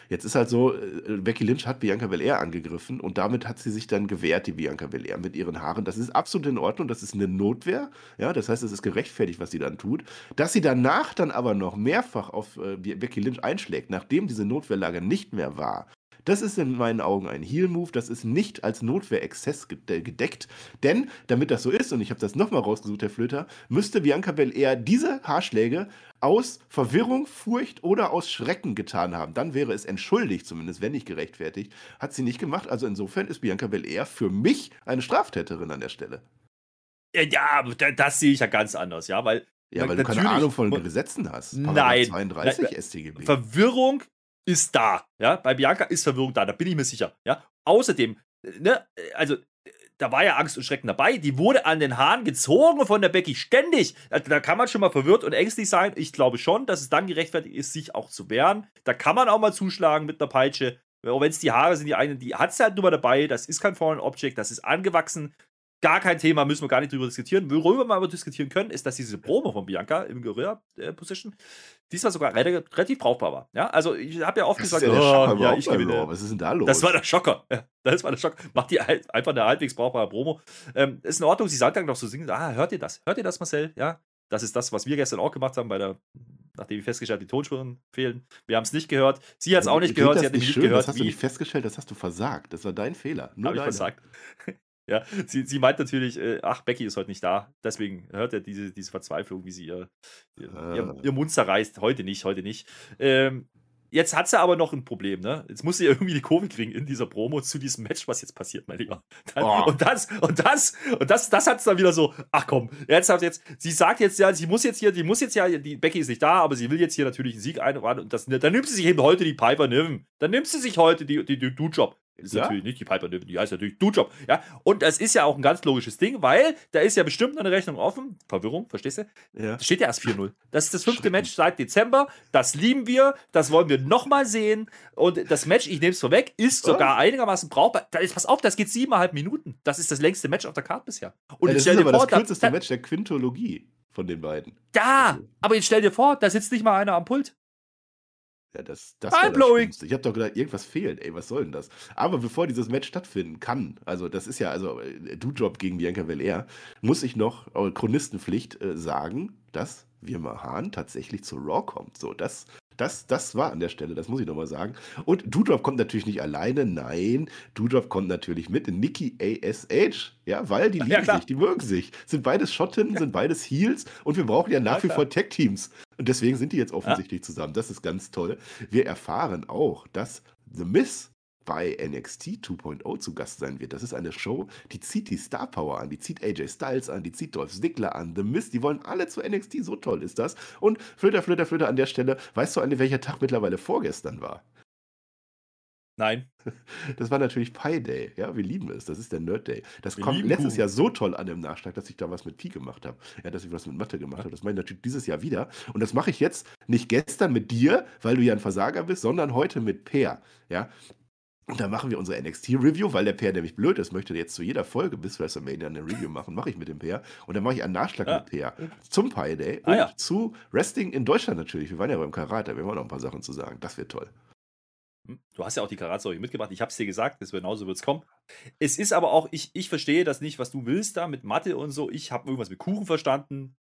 Jetzt ist halt so, äh, Becky Lynch hat Bianca Belair angegriffen und damit hat sie sich dann gewehrt, die Bianca Belair, mit ihren Haaren. Das ist absolut in Ordnung, das ist eine Notwehr. Ja, das heißt, es ist gerechtfertigt, was sie dann tut. Dass sie danach dann aber noch mehrfach auf äh, Becky Lynch einschlägt, nachdem diese Notwehrlage nicht mehr war, das ist in meinen Augen ein Heal-Move, das ist nicht als Notwehr-Exzess gedeckt, denn damit das so ist, und ich habe das nochmal rausgesucht, Herr Flöter, müsste Bianca Belair diese Haarschläge aus Verwirrung, Furcht oder aus Schrecken getan haben. Dann wäre es entschuldigt, zumindest wenn nicht gerechtfertigt. Hat sie nicht gemacht, also insofern ist Bianca Belair für mich eine Straftäterin an der Stelle. Ja, das sehe ich ja ganz anders, ja, weil ja, weil du keine Ahnung von Gesetzen hast. Nein. 32 nein, StGB. Verwirrung ist da. Ja, bei Bianca ist Verwirrung da, da bin ich mir sicher. Ja, außerdem, ne, also da war ja Angst und Schrecken dabei. Die wurde an den Haaren gezogen von der Becky ständig. Da kann man schon mal verwirrt und ängstlich sein. Ich glaube schon, dass es dann gerechtfertigt ist, sich auch zu wehren. Da kann man auch mal zuschlagen mit einer Peitsche. Auch wenn es die Haare sind, die eine, die hat es halt nur mal dabei. Das ist kein Foreign Object, das ist angewachsen gar kein Thema, müssen wir gar nicht drüber diskutieren. Worüber wir aber diskutieren können, ist, dass diese Promo von Bianca im Guerilla-Position diesmal sogar relativ brauchbar war. Ja, also ich habe ja oft das gesagt, ist ja, oh, ja ich gewinne. Was ist denn da los? Das war der Schocker. Ja, das war der Schocker. Macht die einfach eine halbwegs brauchbare Promo. Ähm, ist in Ordnung, sie sagt dann noch so singen, ah, hört ihr das? Hört ihr das, Marcel? Ja, das ist das, was wir gestern auch gemacht haben bei der nachdem wir festgestellt haben, die Tonspuren fehlen. Wir haben es nicht gehört. Sie hat es auch nicht gehört. Sie hat nicht schön, gehört. Das hast du nicht festgestellt, das hast du versagt. Das war dein Fehler. Nur Habe ich versagt. [laughs] Ja, sie, sie meint natürlich, äh, ach, Becky ist heute nicht da. Deswegen hört er diese, diese Verzweiflung, wie sie ihr, ihr, äh. ihr, ihr Mund zerreißt. Heute nicht, heute nicht. Ähm, jetzt hat sie aber noch ein Problem, ne? Jetzt muss sie [laughs] irgendwie die Kurve kriegen in dieser Promo zu diesem Match, was jetzt passiert, mein Lieber. [laughs] Dann, oh. Und das, und das, und das, das hat es dann wieder so, ach komm, jetzt hat jetzt, sie sagt jetzt ja, sie muss jetzt hier, die muss jetzt ja, die Becky ist nicht da, aber sie will jetzt hier natürlich einen Sieg einraten und das, dann nimmt sie sich eben heute die Piper Niven. Dann nimmt sie sich heute die, die, die Do-Job. Ist ja? natürlich nicht die Piper Niven, die heißt natürlich Du-Job. Ja? Und das ist ja auch ein ganz logisches Ding, weil da ist ja bestimmt noch eine Rechnung offen. Verwirrung, verstehst du? Ja. Da steht ja erst 4-0. Das ist das fünfte Match seit Dezember. Das lieben wir. Das wollen wir nochmal sehen. Und das Match, ich nehme es vorweg, ist sogar oh. einigermaßen brauchbar. Da ist, pass auf, das geht siebeneinhalb Minuten. Das ist das längste Match auf der Karte bisher. Und ja, das ist aber vor, das kürzeste da, Match der Quintologie von den beiden. Ja, also aber jetzt stell dir vor, da sitzt nicht mal einer am Pult. Ja, das, das Mindblowing. Ich habe doch gedacht, irgendwas fehlt. Ey, was soll denn das? Aber bevor dieses Match stattfinden kann, also das ist ja, also äh, Du-Job gegen Bianca Belair, muss ich noch äh, Chronistenpflicht äh, sagen, dass Wirma Hahn tatsächlich zu Raw kommt. So, das das, das war an der Stelle, das muss ich nochmal sagen. Und Doudrop kommt natürlich nicht alleine, nein, Doudrop kommt natürlich mit. Nikki ASH, ja, weil die lieben ja, sich, die mögen sich. Sind beides Schotten, ja. sind beides Heels und wir brauchen ja nach ja, wie vor Tech-Teams. Und deswegen sind die jetzt offensichtlich zusammen. Das ist ganz toll. Wir erfahren auch, dass The Miss bei NXT 2.0 zu Gast sein wird. Das ist eine Show, die zieht die Star Power an, die zieht AJ Styles an, die zieht Dolph Ziggler an, The Mist, die wollen alle zu NXT, so toll ist das. Und Flöter, Flöter, Flöter an der Stelle, weißt du, an welcher Tag mittlerweile vorgestern war? Nein. [laughs] Das war natürlich Pi Day. Ja, wir lieben es. Das ist der Nerd Day. Das wir kommt letztes Kuchen. Jahr so toll an im Nachschlag, dass ich da was mit Pi gemacht habe. Ja, dass ich was mit Mathe gemacht habe. Das mache ich natürlich dieses Jahr wieder. Und das mache ich jetzt nicht gestern mit dir, weil du ja ein Versager bist, sondern heute mit Per. Ja, und dann machen wir unsere NXT-Review, weil der Pair nämlich blöd ist, möchte jetzt zu jeder Folge bis WrestleMania eine Review machen, mache ich mit dem Pair. Und dann mache ich einen Nachschlag ja. mit Pair zum Pi Day ah, und ja. zu Wrestling in Deutschland natürlich. Wir waren ja beim Karate, wir haben auch noch ein paar Sachen zu sagen. Das wird toll. Hm, du hast ja auch die Karate-Story mitgebracht. Ich habe es dir gesagt, das genauso wird es kommen. Es ist aber auch, ich, ich verstehe das nicht, was du willst da mit Mathe und so. Ich habe irgendwas mit Kuchen verstanden.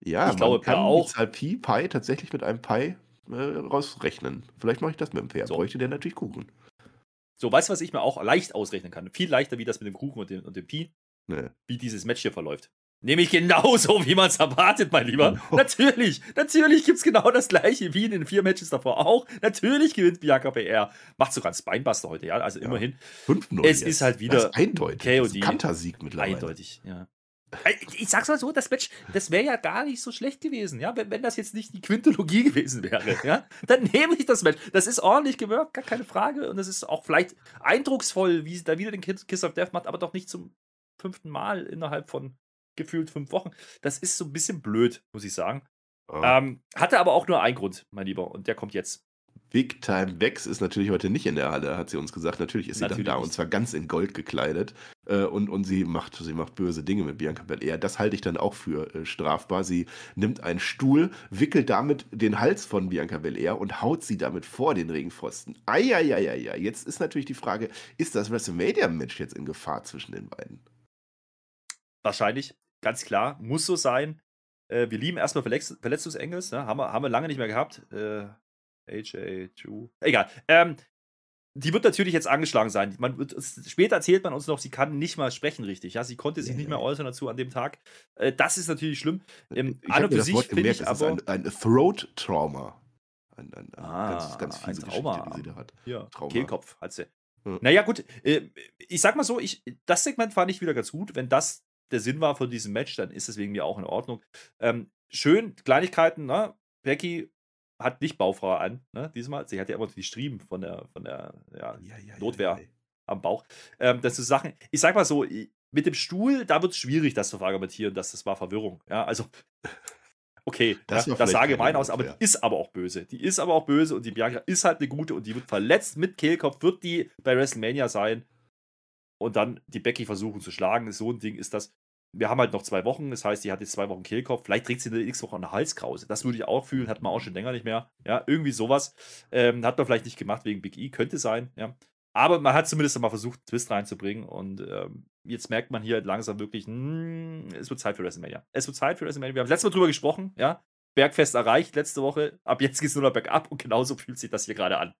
Ja, ich glaube, kann auch. Die Zahl Pi, Pi tatsächlich mit einem Pi äh, rausrechnen. Vielleicht mache ich das mit dem Pair. So. Bräuchte der natürlich Kuchen. So, weißt du, was ich mir auch leicht ausrechnen kann? Viel leichter wie das mit dem Kuchen und dem, und dem Pi. Nee. Wie dieses Match hier verläuft. Nämlich genauso, [laughs] wie man es erwartet, mein Lieber. Oh. Natürlich, natürlich gibt es genau das gleiche wie in den vier Matches davor auch. Natürlich gewinnt Bianca PR. Macht sogar einen Spinebuster heute, ja. Also ja. immerhin. 5-0. Es jetzt. ist halt wieder. Das ist eindeutig. KOD. Kantersieg mittlerweile. Eindeutig, ja. Ich sag's mal so, das Match, das wäre ja gar nicht so schlecht gewesen, ja, wenn, wenn das jetzt nicht die Quintologie gewesen wäre, [laughs] ja, dann nehme ich das Match. Das ist ordentlich gewirkt, gar keine Frage, und das ist auch vielleicht eindrucksvoll, wie sie da wieder den Kiss of Death macht, aber doch nicht zum fünften Mal innerhalb von gefühlt fünf Wochen. Das ist so ein bisschen blöd, muss ich sagen. Ah. Ähm, hatte aber auch nur einen Grund, mein Lieber, und der kommt jetzt. Big Time Bex ist natürlich heute nicht in der Halle, hat sie uns gesagt. Natürlich ist sie Natürlich dann da und zwar ganz in Gold gekleidet. Äh, und, und sie macht, sie macht böse Dinge mit Bianca Belair. Das halte ich dann auch für äh, strafbar. Sie nimmt einen Stuhl, wickelt damit den Hals von Bianca Belair und haut sie damit vor den Ringpfosten. Eieieiei. Jetzt ist natürlich die Frage, ist das WrestleMania-Match jetzt in Gefahr zwischen den beiden? Wahrscheinlich, ganz klar, muss so sein. Äh, wir lieben erstmal Verletz Verletzungsengels, ne? haben, wir, haben wir lange nicht mehr gehabt. Äh, AJ, Drew. Egal. Ähm, die wird natürlich jetzt angeschlagen sein. Man wird, später erzählt man uns noch, sie kann nicht mal sprechen richtig. Ja, sie konnte sich Ja, nicht mehr äußern dazu an dem Tag. Äh, das ist natürlich schlimm. Ähm, ich an habe und für das sich finde gemerkt, ich aber. ein, ein Throat-Trauma. Ein, ein, ein Ah, ganz, ganz ein fiese Trauma Geschichte, die sie da hat. Ja, Trauma. Kehlkopf hat sie. Ja. Naja, gut. Äh, ich sag mal so, ich, das Segment fand ich wieder ganz gut. Wenn das der Sinn war von diesem Match, dann ist es wegen mir auch in Ordnung. Ähm, schön, Kleinigkeiten, ne? Becky hat nicht Baufrau an, ne? Diesmal. Sie hat ja immer die Striemen von der, von der ja, Ja, ja, Notwehr. Am Bauch. Ähm, das sind Sachen, ich sag mal so, mit dem Stuhl, da wird es schwierig, das zu argumentieren, dass das war Verwirrung. Ja, also, okay, [laughs] Das das, ja, das vielleicht sage keine gemein aus, aber die ist aber auch böse. Die ist aber auch böse und die Bianca ist halt eine gute und die wird verletzt mit Kehlkopf, wird die bei WrestleMania sein und dann die Becky versuchen zu schlagen. So ein Ding ist das. Wir haben halt noch zwei Wochen, das heißt, die hat jetzt zwei Wochen Kehlkopf. Vielleicht trägt sie nächsten Woche eine Halskrause. Das würde ich auch fühlen, hat man auch schon länger nicht mehr. Ja, irgendwie sowas. Ähm, hat man vielleicht nicht gemacht wegen Big E, könnte sein, ja. Aber man hat zumindest mal versucht, einen Twist reinzubringen und ähm, jetzt merkt man hier langsam wirklich, hm, es wird Zeit für WrestleMania. Es wird Zeit für WrestleMania. Wir haben letztes Mal drüber gesprochen, ja. Bergfest erreicht letzte Woche. Ab jetzt geht es nur noch bergab und genauso fühlt sich das hier gerade an.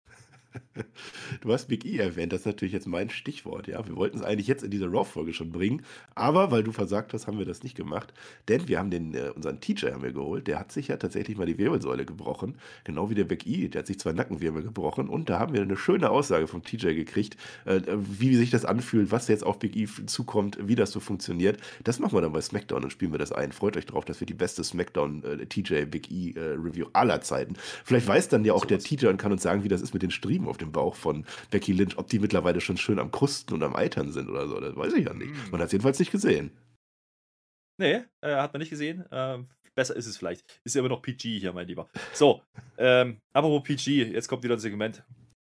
Du hast Big E erwähnt, das ist natürlich jetzt mein Stichwort, ja. Wir wollten es eigentlich jetzt in diese Raw-Folge schon bringen, aber weil du versagt hast, haben wir das nicht gemacht. Denn wir haben den, äh, unseren TJ haben wir geholt, der hat sich ja tatsächlich mal die Wirbelsäule gebrochen, genau wie der Big E, der hat sich zwei Nackenwirbel gebrochen und da haben wir eine schöne Aussage vom TJ gekriegt, äh, wie sich das anfühlt, was jetzt auf Big E zukommt, wie das so funktioniert. Das machen wir dann bei SmackDown und spielen wir das ein. Freut euch drauf, das wird die beste SmackDown äh, TJ Big E äh, Review aller Zeiten. Vielleicht weiß dann ja auch der Sowas. TJ und kann uns sagen, wie das ist mit den Striemen auf dem Bauch von Becky Lynch, ob die mittlerweile schon schön am Krusten und am Eitern sind oder so. Das weiß ich ja nicht. Mm. Man hat es jedenfalls nicht gesehen. Nee, äh, hat man nicht gesehen. Ähm, besser ist es vielleicht. Ist ja immer noch PG hier, mein Lieber. So, ähm, apropos PG, jetzt kommt wieder ein Segment.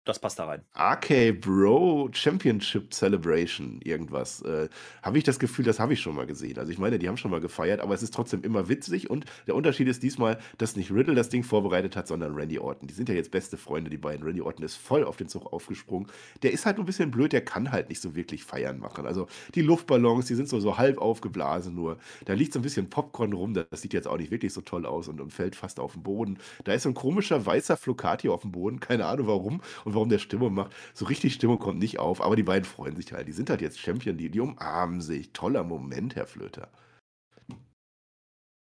Das passt da rein. RK Bro Championship Celebration, irgendwas. Äh, habe ich das Gefühl, das habe ich schon mal gesehen. Also ich meine, die haben schon mal gefeiert, aber es ist trotzdem immer witzig und der Unterschied ist diesmal, dass nicht Riddle das Ding vorbereitet hat, sondern Randy Orton. Die sind ja jetzt beste Freunde, die beiden. Randy Orton ist voll auf den Zug aufgesprungen. Der ist halt ein bisschen blöd, der kann halt nicht so wirklich feiern machen. Also die Luftballons, die sind so, so halb aufgeblasen nur. Da liegt so ein bisschen Popcorn rum, das sieht jetzt auch nicht wirklich so toll aus und, und fällt fast auf den Boden. Da ist so ein komischer weißer Flocati auf dem Boden, keine Ahnung warum und warum der Stimmung macht. So richtig Stimmung kommt nicht auf, aber die beiden freuen sich halt. Die sind halt jetzt Champion, die, die umarmen sich. Toller Moment, Herr Flöter.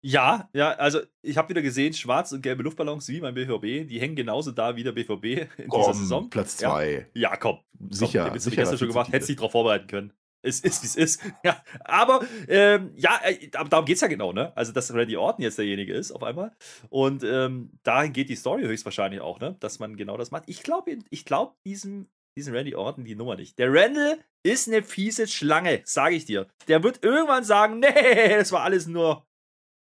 Ja, ja, also ich habe wieder gesehen, schwarz und gelbe Luftballons wie beim BVB, die hängen genauso da wie der BVB in dieser Saison. Platz Ja. zwei. Ja, komm. Sicher, Komm, sicher. gestern schon gemacht, hättest dich darauf vorbereiten können. Es ist, wie es ist. [laughs] Ja, aber ähm, ja, äh, darum geht es ja genau, ne? Also, dass Randy Orton jetzt derjenige ist auf einmal. Und ähm, dahin geht die Story höchstwahrscheinlich auch, ne? Dass man genau das macht. Ich glaube ich glaub diesem, diesem Randy Orton die Nummer nicht. Der Randall ist eine fiese Schlange, sage ich dir. Der wird irgendwann sagen, [laughs] nee, das war alles nur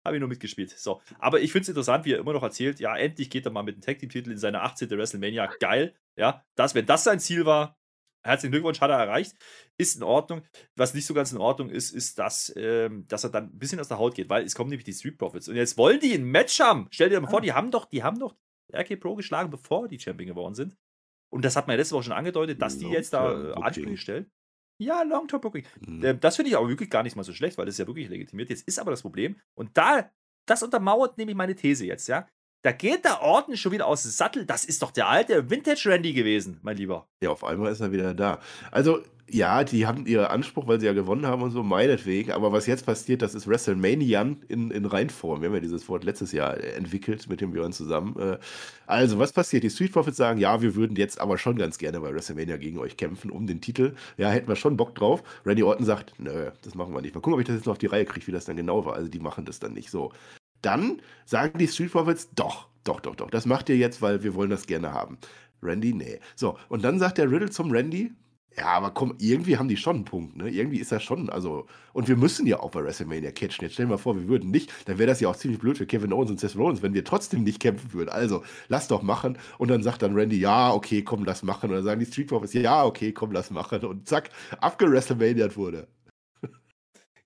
habe ich nur mitgespielt. So. Aber ich finde es interessant, wie er immer noch erzählt, ja, endlich geht er mal mit dem Tag Team Titel in seine 18. WrestleMania. Geil. Ja, das, wenn das sein Ziel war, herzlichen Glückwunsch, hat er erreicht. Ist in Ordnung. Was nicht so ganz in Ordnung ist, ist, dass, ähm, dass er dann ein bisschen aus der Haut geht, weil es kommen nämlich die Street Profits. Und jetzt wollen die ein Match haben. Stell dir mal vor, die haben doch, die haben doch RK Pro geschlagen, bevor die Champion geworden sind. Und das hat man ja letzte Woche schon angedeutet, dass die jetzt da äh. Ansprüche stellen. Ja, Long-Term Booking. Mhm. Ähm, Das finde ich aber wirklich gar nicht mal so schlecht, weil das ist ja wirklich legitimiert. Jetzt ist aber das Problem, und da, das untermauert nämlich meine These jetzt, ja. Da geht der Orton schon wieder aus dem Sattel. Das ist doch der alte Vintage Randy gewesen, mein Lieber. Ja, auf einmal ist er wieder da. Also, ja, die haben ihren Anspruch, weil sie ja gewonnen haben und so, meinetwegen. Aber was jetzt passiert, das ist WrestleMania in, in Reinform. Wir haben ja dieses Wort letztes Jahr entwickelt mit dem Björn zusammen. Äh, Also, was passiert? Die Street Profits sagen, ja, wir würden jetzt aber schon ganz gerne bei WrestleMania gegen euch kämpfen um den Titel. Ja, hätten wir schon Bock drauf. Randy Orton sagt, nö, das machen wir nicht. Mal gucken, ob ich das jetzt noch auf die Reihe kriege, wie das dann genau war. Also, die machen das dann nicht so. Dann sagen die Street Profits, doch, doch, doch, doch, das macht ihr jetzt, weil wir wollen das gerne haben. Randy, nee. So, und dann sagt der Riddle zum Randy, Ja, aber komm, irgendwie haben die schon einen Punkt, ne? Irgendwie ist das schon, also, und wir müssen ja auch bei WrestleMania catchen. Jetzt stell dir mal vor, wir würden nicht, dann wäre das ja auch ziemlich blöd für Kevin Owens und Seth Rollins, wenn wir trotzdem nicht kämpfen würden. Also, lass doch machen. Und dann sagt dann Randy, ja, okay, komm, lass machen. Und dann sagen die Street Profits, ja, okay, komm, lass machen. Und zack, abgerestlemaniert wurde.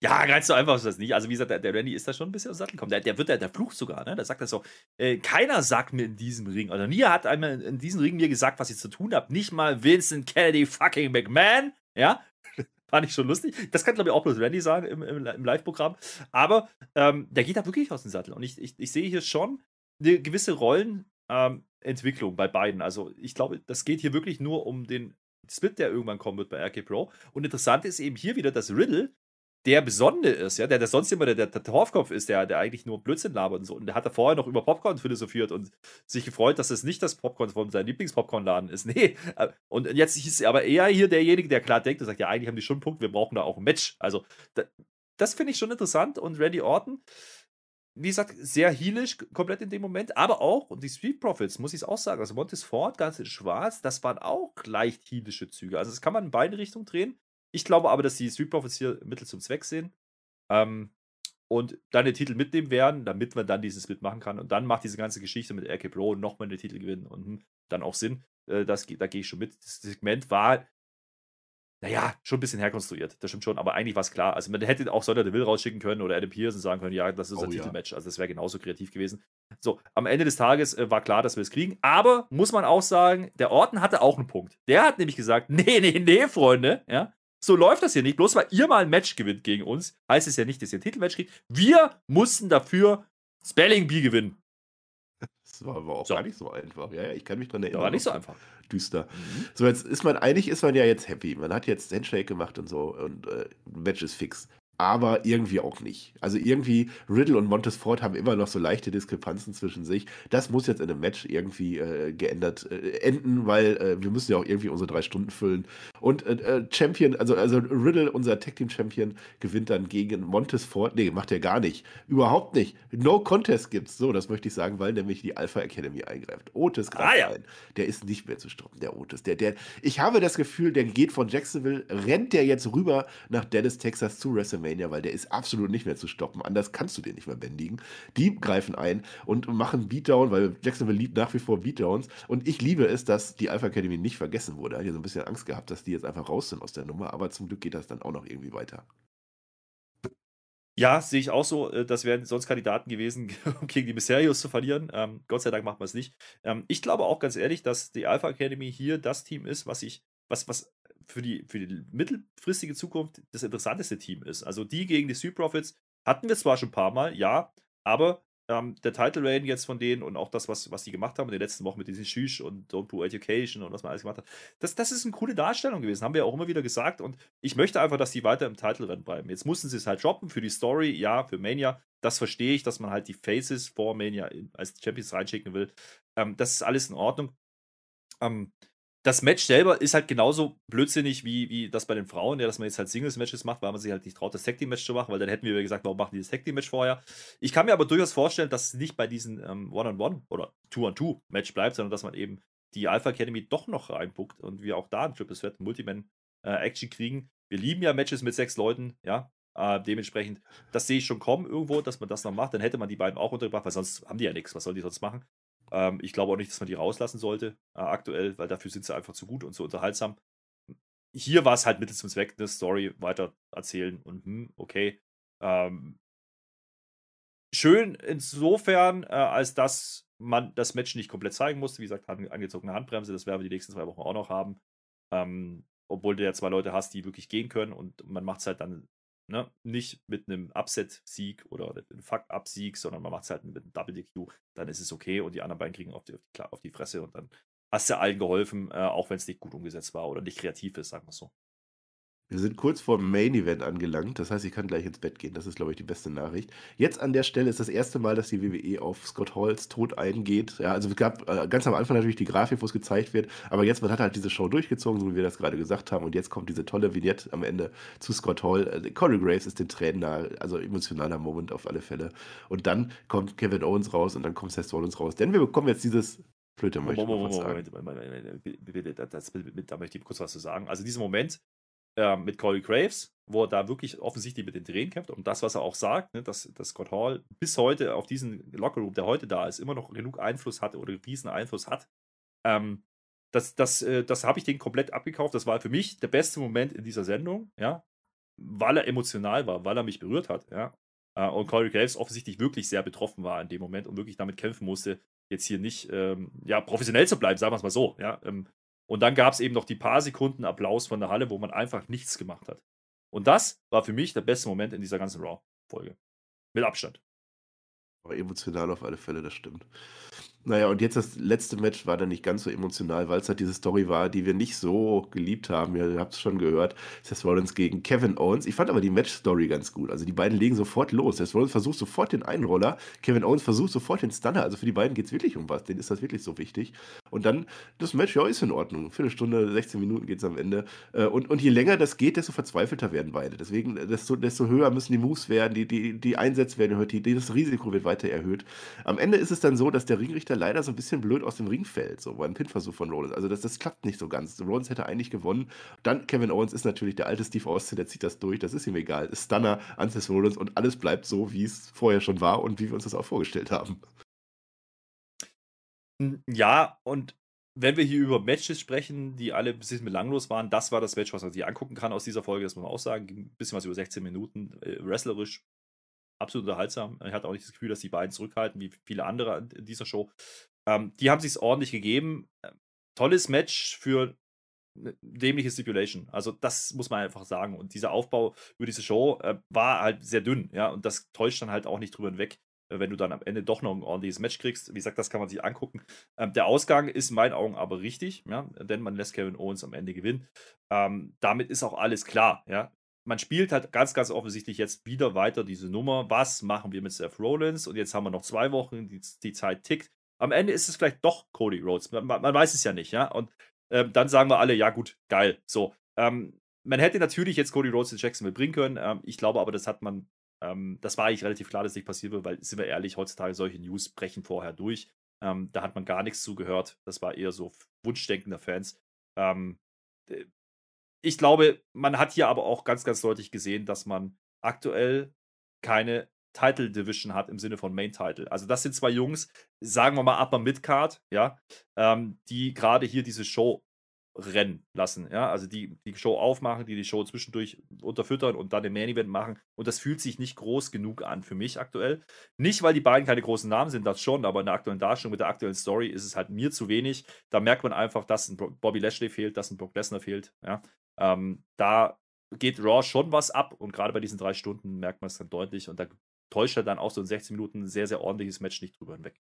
Ja, ganz so einfach ist das nicht. Also, wie gesagt, der, der Randy ist da schon ein bisschen aus dem Sattel gekommen. Der, der wird der, der flucht sogar, ne? Der sagt das so: äh, Keiner sagt mir in diesem Ring, oder nie hat einmal in diesem Ring mir gesagt, was ich zu tun habe. Nicht mal Vincent Kennedy fucking McMahon, ja? [laughs] Fand ich schon lustig. Das kann, glaube ich, auch bloß Randy sagen im, im, im Live-Programm. Aber ähm, der geht da wirklich aus dem Sattel. Und ich, ich, ich sehe hier schon eine gewisse Rollenentwicklung ähm, bei beiden. Also, ich glaube, das geht hier wirklich nur um den Split, der irgendwann kommen wird bei RK Pro. Und interessant ist eben hier wieder, dass Riddle der Besondere ist, ja, der, der sonst immer der, der, der Torfkopf ist, der, der eigentlich nur Blödsinn labert und so. Und der hat da vorher noch über Popcorn philosophiert und sich gefreut, dass es nicht das Popcorn von seinem Lieblingspopcornladen ist. [laughs] Nee. Äh, und jetzt ist aber eher hier derjenige, der klar denkt und sagt, ja, eigentlich haben die schon einen Punkt, wir brauchen da auch ein Match. Also, da, das finde ich schon interessant. Und Randy Orton, wie gesagt, sehr heelisch komplett in dem Moment, aber auch, und die Street Profits, muss ich es auch sagen, also Montes Ford, ganz in schwarz, das waren auch leicht heelische Züge. Also das kann man in beide Richtungen drehen. Ich glaube aber, dass die Street Profits hier Mittel zum Zweck sehen. Ähm, und dann den Titel mitnehmen werden, damit man dann dieses Split machen kann. Und dann macht diese ganze Geschichte mit RK Pro nochmal den Titel gewinnen und hm, dann auch Sinn. Äh, das, da gehe ich schon mit. Das Segment war, naja, schon ein bisschen herkonstruiert. Das stimmt schon, aber eigentlich war es klar. Also man hätte auch Sonder Will rausschicken können oder Adam Pearson sagen können, ja, das ist oh, ein ja. Titelmatch. Also das wäre genauso kreativ gewesen. So, am Ende des Tages äh, war klar, dass wir es kriegen. Aber muss man auch sagen, der Orten hatte auch einen Punkt. Der hat nämlich gesagt, [laughs] nee, nee, nee, Freunde, ja, so läuft das hier nicht. Bloß weil ihr mal ein Match gewinnt gegen uns, heißt es ja nicht, dass ihr ein Titelmatch kriegt. Wir mussten dafür Spelling Bee gewinnen. Das war aber auch so. gar nicht so einfach. Ja, ja, ich kann mich dran erinnern. War nicht so einfach. Düster. Mhm. So, jetzt ist man, eigentlich ist man ja jetzt happy. Man hat jetzt Handshake gemacht und so und äh, Match ist fix aber irgendwie auch nicht. Also irgendwie, Riddle und Montesfort haben immer noch so leichte Diskrepanzen zwischen sich. Das muss jetzt in einem Match irgendwie äh, geändert äh, enden, weil äh, wir müssen ja auch irgendwie unsere drei Stunden füllen. Und äh, äh, Champion, also, also Riddle, unser Tag Team Champion, gewinnt dann gegen Montesfort. Nee, macht er gar nicht. Überhaupt nicht. No Contest gibt's. So, das möchte ich sagen, weil nämlich die Alpha Academy eingreift. Otis greift ah, ja. ein. Der ist nicht mehr zu stoppen, der Otis. Der, der, ich habe das Gefühl, der geht von Jacksonville, rennt der jetzt rüber nach Dallas, Texas zu WrestleMania WrestleMania, weil der ist absolut nicht mehr zu stoppen. Anders kannst du den nicht mehr bändigen. Die greifen ein und machen Beatdown, weil Jacksonville liebt nach wie vor Beatdowns. Und ich liebe es, dass die Alpha Academy nicht vergessen wurde. Ich habe so ein bisschen Angst gehabt, dass die jetzt einfach raus sind aus der Nummer, aber zum Glück geht das dann auch noch irgendwie weiter. Ja, sehe ich auch so. Äh, das wären sonst Kandidaten gewesen, [laughs] um gegen die Mysterios zu verlieren. Ähm, Gott sei Dank macht man es nicht. Ähm, ich glaube auch ganz ehrlich, dass die Alpha Academy hier das Team ist, was ich, was, was für die, für die mittelfristige Zukunft das interessanteste Team ist. Also die gegen die Street Profits hatten wir zwar schon ein paar Mal, ja, aber ähm, der Title Reign jetzt von denen und auch das, was, was die gemacht haben in den letzten Wochen mit diesen Schüch und Don't Poo Education und was man alles gemacht hat, das, das ist eine coole Darstellung gewesen, haben wir auch immer wieder gesagt und ich möchte einfach, dass die weiter im Title Rennen bleiben. Jetzt mussten sie es halt droppen für die Story, ja, für Mania, das verstehe ich, dass man halt die Faces vor Mania als Champions reinschicken will. Ähm, das ist alles in Ordnung. Ähm, das Match selber ist halt genauso blödsinnig wie, wie das bei den Frauen, ja, dass man jetzt halt Singles-Matches macht, weil man sich halt nicht traut, das Tag Team-Match zu machen, weil dann hätten wir gesagt, warum machen die das Tag Team-Match vorher? Ich kann mir aber durchaus vorstellen, dass es nicht bei diesem ähm, One-on-One oder Two-on-Two-Match bleibt, sondern dass man eben die Alpha Academy doch noch reinpuckt und wir auch da ein Triple Threat Multiman-Action äh, kriegen. Wir lieben ja Matches mit sechs Leuten, ja. Äh, dementsprechend, das sehe ich schon kommen irgendwo, dass man das noch macht. Dann hätte man die beiden auch untergebracht, weil sonst haben die ja nichts. Was sollen die sonst machen? Ähm, ich glaube auch nicht, dass man die rauslassen sollte, äh, aktuell, weil dafür sind sie einfach zu gut und zu unterhaltsam. Hier war es halt Mittel zum Zweck, eine Story weiter erzählen und hm, okay. Ähm, schön insofern, äh, als dass man das Match nicht komplett zeigen musste. Wie gesagt, angezogene Handbremse, das werden wir die nächsten zwei Wochen auch noch haben. Ähm, obwohl du ja zwei Leute hast, die wirklich gehen können und man macht es halt dann Ne? Nicht mit einem Upset-Sieg oder einem Fuck-Up-Sieg, sondern man macht es halt mit einem Double-DQ. Dann ist es okay und die anderen beiden kriegen auf die, auf die Fresse und dann hast du allen geholfen, äh, auch wenn es nicht gut umgesetzt war oder nicht kreativ ist, sagen wir so. Wir sind kurz vor dem Main Event angelangt. Das heißt, ich kann gleich ins Bett gehen. Das ist, glaube ich, die beste Nachricht. Jetzt an der Stelle ist das erste Mal, dass die WWE auf Scott Halls Tod eingeht. Ja, also es gab äh, ganz am Anfang natürlich die Grafik, wo es gezeigt wird. Aber jetzt man hat halt diese Show durchgezogen, so wie wir das gerade gesagt haben. Und jetzt kommt diese tolle Vignette am Ende zu Scott Hall. Äh, Corey Graves ist den Tränen nahe. Also emotionaler Moment auf alle Fälle. Und dann kommt Kevin Owens raus und dann kommt Seth Rollins raus. Denn wir bekommen jetzt dieses Flöte möchte was Moment. Moment, das- da möchte ich kurz was zu sagen. Also dieser Moment äh, mit Corey Graves, wo er da wirklich offensichtlich mit den Tränen kämpft und das, was er auch sagt, ne, dass, dass Scott Hall bis heute auf diesen Lockerroom, der heute da ist, immer noch genug Einfluss hatte oder riesen Einfluss hat. Ähm, das das, äh, das habe ich den komplett abgekauft. Das war für mich der beste Moment in dieser Sendung, ja, weil er emotional war, weil er mich berührt hat, ja. Äh, und Corey Graves offensichtlich wirklich sehr betroffen war in dem Moment und wirklich damit kämpfen musste, jetzt hier nicht ähm, ja, professionell zu bleiben, sagen wir es mal so. Ja, ähm, und dann gab es eben noch die paar Sekunden Applaus von der Halle, wo man einfach nichts gemacht hat. Und das war für mich der beste Moment in dieser ganzen Raw-Folge. Mit Abstand. Aber emotional auf alle Fälle, das stimmt. Naja, und jetzt das letzte Match war dann nicht ganz so emotional, weil es halt diese Story war, die wir nicht so geliebt haben. Ihr habt es schon gehört. Seth Rollins gegen Kevin Owens. Ich fand aber die Match-Story ganz gut. Also die beiden legen sofort los. Seth Rollins versucht sofort den Einroller. Kevin Owens versucht sofort den Stunner. Also für die beiden geht es wirklich um was. Denen ist das wirklich so wichtig. Und dann, das Match, ja, ist in Ordnung. Viertelstunde, 16 Minuten geht es am Ende. Äh, Und, und je länger das geht, desto verzweifelter werden beide. Deswegen, desto, desto höher müssen die Moves werden, die, die, die Einsätze werden erhöht, das Risiko wird weiter erhöht. Am Ende ist es dann so, dass der Ringrichter leider so ein bisschen blöd aus dem Ring fällt, so beim Pinversuch von Rollins. Also das, das klappt nicht so ganz. Rollins hätte eigentlich gewonnen. Dann Kevin Owens ist natürlich der alte Steve Austin, der zieht das durch, das ist ihm egal. Stunner an Seth Rollins und alles bleibt so, wie es vorher schon war und wie wir uns das auch vorgestellt haben. Hm, Ja, und wenn wir hier über Matches sprechen, die alle ein bisschen belanglos waren, das war das Match, was man sich angucken kann aus dieser Folge, das muss man auch sagen. Ein bisschen was über 16 Minuten, äh, wrestlerisch, absolut unterhaltsam. Ich hatte auch nicht das Gefühl, dass die beiden zurückhalten, wie viele andere in dieser Show. Ähm, die haben sich ordentlich gegeben. Ähm, tolles Match für eine dämliche Stipulation. Also das muss man einfach sagen. Und dieser Aufbau über diese Show äh, war halt sehr dünn, ja, und das täuscht dann halt auch nicht drüber hinweg, äh, wenn du dann am Ende doch noch ein ordentliches Match kriegst. Wie gesagt, das kann man sich angucken. Ähm, der Ausgang ist in meinen Augen aber richtig, ja, denn man lässt Kevin Owens am Ende gewinnen. Ähm, damit ist auch alles klar, ja. Man spielt halt ganz, ganz offensichtlich jetzt wieder weiter diese Nummer. Was machen wir mit Seth Rollins? Und jetzt haben wir noch zwei Wochen, die, die Zeit tickt. Am Ende ist es vielleicht doch Cody Rhodes. Man, man weiß es ja nicht, ja. Und ähm, dann sagen wir alle, ja gut, geil. So. Ähm, man hätte natürlich jetzt Cody Rhodes in Jacksonville bringen können. Ähm, ich glaube aber, das hat man, ähm, das war eigentlich relativ klar, dass nicht passiert wird, weil, sind wir ehrlich, heutzutage solche News brechen vorher durch. Ähm, da hat man gar nichts zugehört. Das war eher so Wunschdenken der Fans. Ich glaube, man hat hier aber auch ganz, ganz deutlich gesehen, dass man aktuell keine Title Division hat im Sinne von Main Title. Also das sind zwei Jungs, sagen wir mal Upper Midcard, ja, ähm, die gerade hier diese Show rennen lassen, ja, also die die Show aufmachen, die die Show zwischendurch unterfüttern und dann den Main Event machen und das fühlt sich nicht groß genug an für mich aktuell. Nicht, weil die beiden keine großen Namen sind, das schon, aber in der aktuellen Darstellung mit der aktuellen Story ist es halt mir zu wenig. Da merkt man einfach, dass ein Bobby Lashley fehlt, dass ein Brock Lesnar fehlt, ja. Ähm, da geht Raw schon was ab und gerade bei diesen drei Stunden merkt man es dann deutlich und da täuscht er dann auch so in 16 Minuten ein sehr, sehr ordentliches Match nicht drüber hinweg.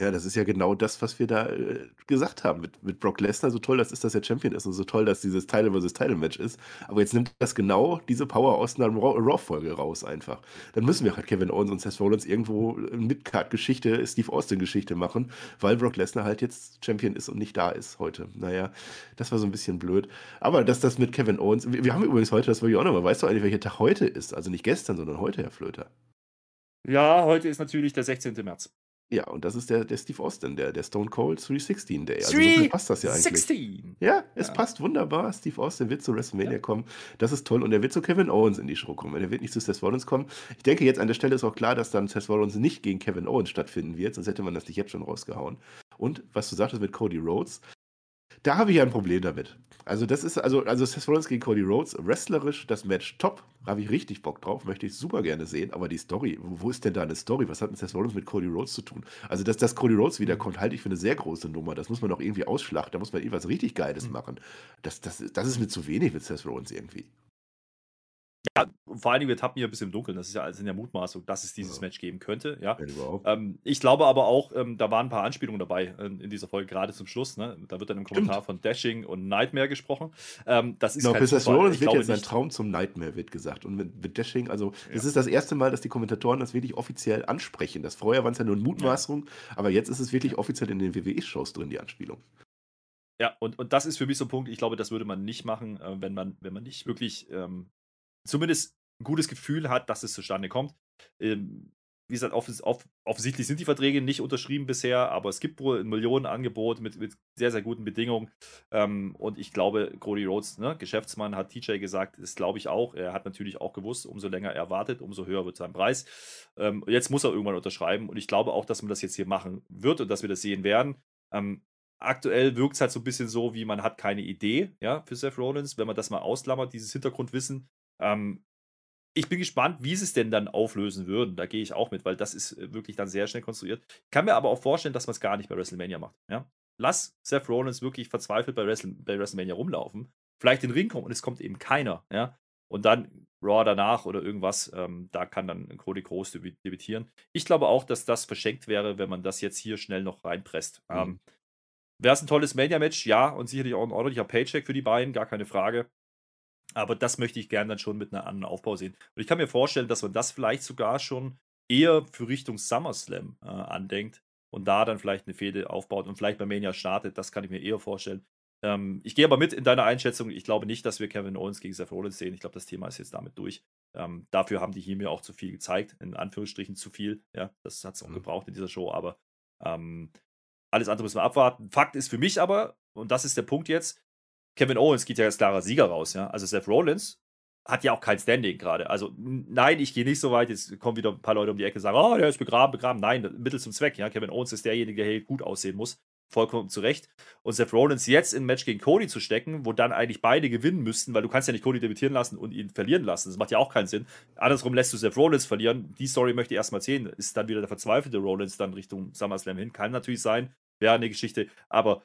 Ja, das ist ja genau das, was wir da äh, gesagt haben mit, mit Brock Lesnar. So toll das ist, dass er Champion ist und so toll, dass dieses Title vs. Title Match ist. Aber jetzt nimmt das genau diese Power aus einer Raw- Raw-Folge raus einfach. Dann müssen wir halt Kevin Owens und Seth Rollins irgendwo Midcard-Geschichte, Steve Austin-Geschichte machen, weil Brock Lesnar halt jetzt Champion ist und nicht da ist heute. Naja, das war so ein bisschen blöd. Aber dass das mit Kevin Owens, wir, wir haben übrigens heute, das wollte ich auch nochmal, weißt du eigentlich, welcher Tag heute ist? Also nicht gestern, sondern heute, Herr Flöter. Ja, heute ist natürlich der 16. März. Ja, und das ist der, der Steve Austin, der, der Stone Cold 316 Day. Also so viel passt das ja eigentlich. 16! Ja, es Ja. passt wunderbar. Steve Austin wird zu WrestleMania Ja. kommen. Das ist toll. Und er wird zu Kevin Owens in die Show kommen. Er wird nicht zu Seth Rollins kommen. Ich denke, jetzt an der Stelle ist auch klar, dass dann Seth Rollins nicht gegen Kevin Owens stattfinden wird, sonst hätte man das nicht jetzt schon rausgehauen. Und was du sagtest mit Cody Rhodes, da habe ich ja ein Problem damit. Also, das ist, also, also Seth Rollins gegen Cody Rhodes, wrestlerisch das Match top. Habe ich richtig Bock drauf, möchte ich super gerne sehen. Aber die Story, wo, ist denn da eine Story? Was hat denn Seth Rollins mit Cody Rhodes zu tun? Also, dass, dass Cody Rhodes wiederkommt, halte ich für eine sehr große Nummer. Das muss man doch irgendwie ausschlachten. Da muss man irgendwas richtig Geiles Mhm. machen. Das, das, das ist mir zu wenig mit Seth Rollins irgendwie. Ja, vor allen Dingen, wir tappen hier ein bisschen im Dunkeln. Das ist ja, sind ja Mutmaßung, dass es dieses Ja. Match geben könnte. Ja. Ähm, ich glaube aber auch, ähm, da waren ein paar Anspielungen dabei äh, in dieser Folge, gerade zum Schluss. Ne? Da wird dann im Kommentar von Dashing und Nightmare gesprochen. Ähm, das ist Genau, kein Zufall. Rollins wird jetzt ein nicht. Traum zum Nightmare, wird gesagt. Und mit, mit Dashing, also es Ja. ist das erste Mal, dass die Kommentatoren das wirklich offiziell ansprechen. Das vorher waren es ja nur Mutmaßungen, aber jetzt ist es wirklich offiziell in den WWE-Shows drin, die Anspielung. Ja, und, und das ist für mich so ein Punkt, ich glaube, das würde man nicht machen, äh, wenn, man, wenn man nicht wirklich ähm, zumindest ein gutes Gefühl hat, dass es zustande kommt. Ähm, wie gesagt, offens off offensichtlich sind die Verträge nicht unterschrieben bisher, aber es gibt wohl ein Millionenangebot mit, mit sehr, sehr guten Bedingungen. Ähm, und ich glaube, Cody Rhodes, ne, Geschäftsmann, hat TJ gesagt, das glaube ich auch. Er hat natürlich auch gewusst, umso länger er wartet, umso höher wird sein Preis. Ähm, jetzt muss er irgendwann unterschreiben und ich glaube auch, dass man das jetzt hier machen wird und dass wir das sehen werden. Ähm, aktuell wirkt es halt so ein bisschen so, wie man hat keine Idee, ja, für Seth Rollins, wenn man das mal ausklammert, dieses Hintergrundwissen. Ähm, ich bin gespannt, wie sie es denn dann auflösen würden. Da gehe ich auch mit, weil das ist äh, wirklich dann sehr schnell konstruiert. Ich kann mir aber auch vorstellen, dass man es gar nicht bei WrestleMania macht. Ja? Lass Seth Rollins wirklich verzweifelt bei, Wrestle bei WrestleMania rumlaufen, vielleicht in den Ring kommen und es kommt eben keiner. Ja? Und dann Raw danach oder irgendwas, ähm, da kann dann Cody Groß debütieren. Ich glaube auch, dass das verschenkt wäre, wenn man das jetzt hier schnell noch reinpresst. Mhm. Ähm, Wäre es ein tolles Mania-Match? Ja, und sicherlich auch ein ordentlicher Paycheck für die beiden, gar keine Frage. Aber das möchte ich gerne dann schon mit einem anderen Aufbau sehen. Und ich kann mir vorstellen, dass man das vielleicht sogar schon eher für Richtung SummerSlam äh, andenkt und da dann vielleicht eine Fehde aufbaut und vielleicht bei Mania startet. Das kann ich mir eher vorstellen. Ähm, ich gehe aber mit in deiner Einschätzung. Ich glaube nicht, dass wir Kevin Owens gegen Seth Rollins sehen. Ich glaube, das Thema ist jetzt damit durch. Ähm, dafür haben die hier mir auch zu viel gezeigt. In Anführungsstrichen zu viel. Ja, das hat es auch mhm. gebraucht in dieser Show. Aber ähm, alles andere müssen wir abwarten. Fakt ist für mich aber, und das ist der Punkt jetzt, Kevin Owens geht ja als klarer Sieger raus, ja. Also Seth Rollins hat ja auch kein Standing gerade. Also nein, ich gehe nicht so weit. Jetzt kommen wieder ein paar Leute um die Ecke und sagen, oh, der ist begraben, begraben. Nein, Mittel zum Zweck. Ja, Kevin Owens ist derjenige, der hier gut aussehen muss. Vollkommen zu Recht. Und Seth Rollins jetzt in ein Match gegen Cody zu stecken, wo dann eigentlich beide gewinnen müssten, weil du kannst ja nicht Cody debütieren lassen und ihn verlieren lassen. Das macht ja auch keinen Sinn. Andersrum lässt du Seth Rollins verlieren. Die Story möchte ich erstmal sehen. Ist dann wieder der verzweifelte Rollins dann Richtung SummerSlam hin? Kann natürlich sein. Wäre eine Geschichte. Aber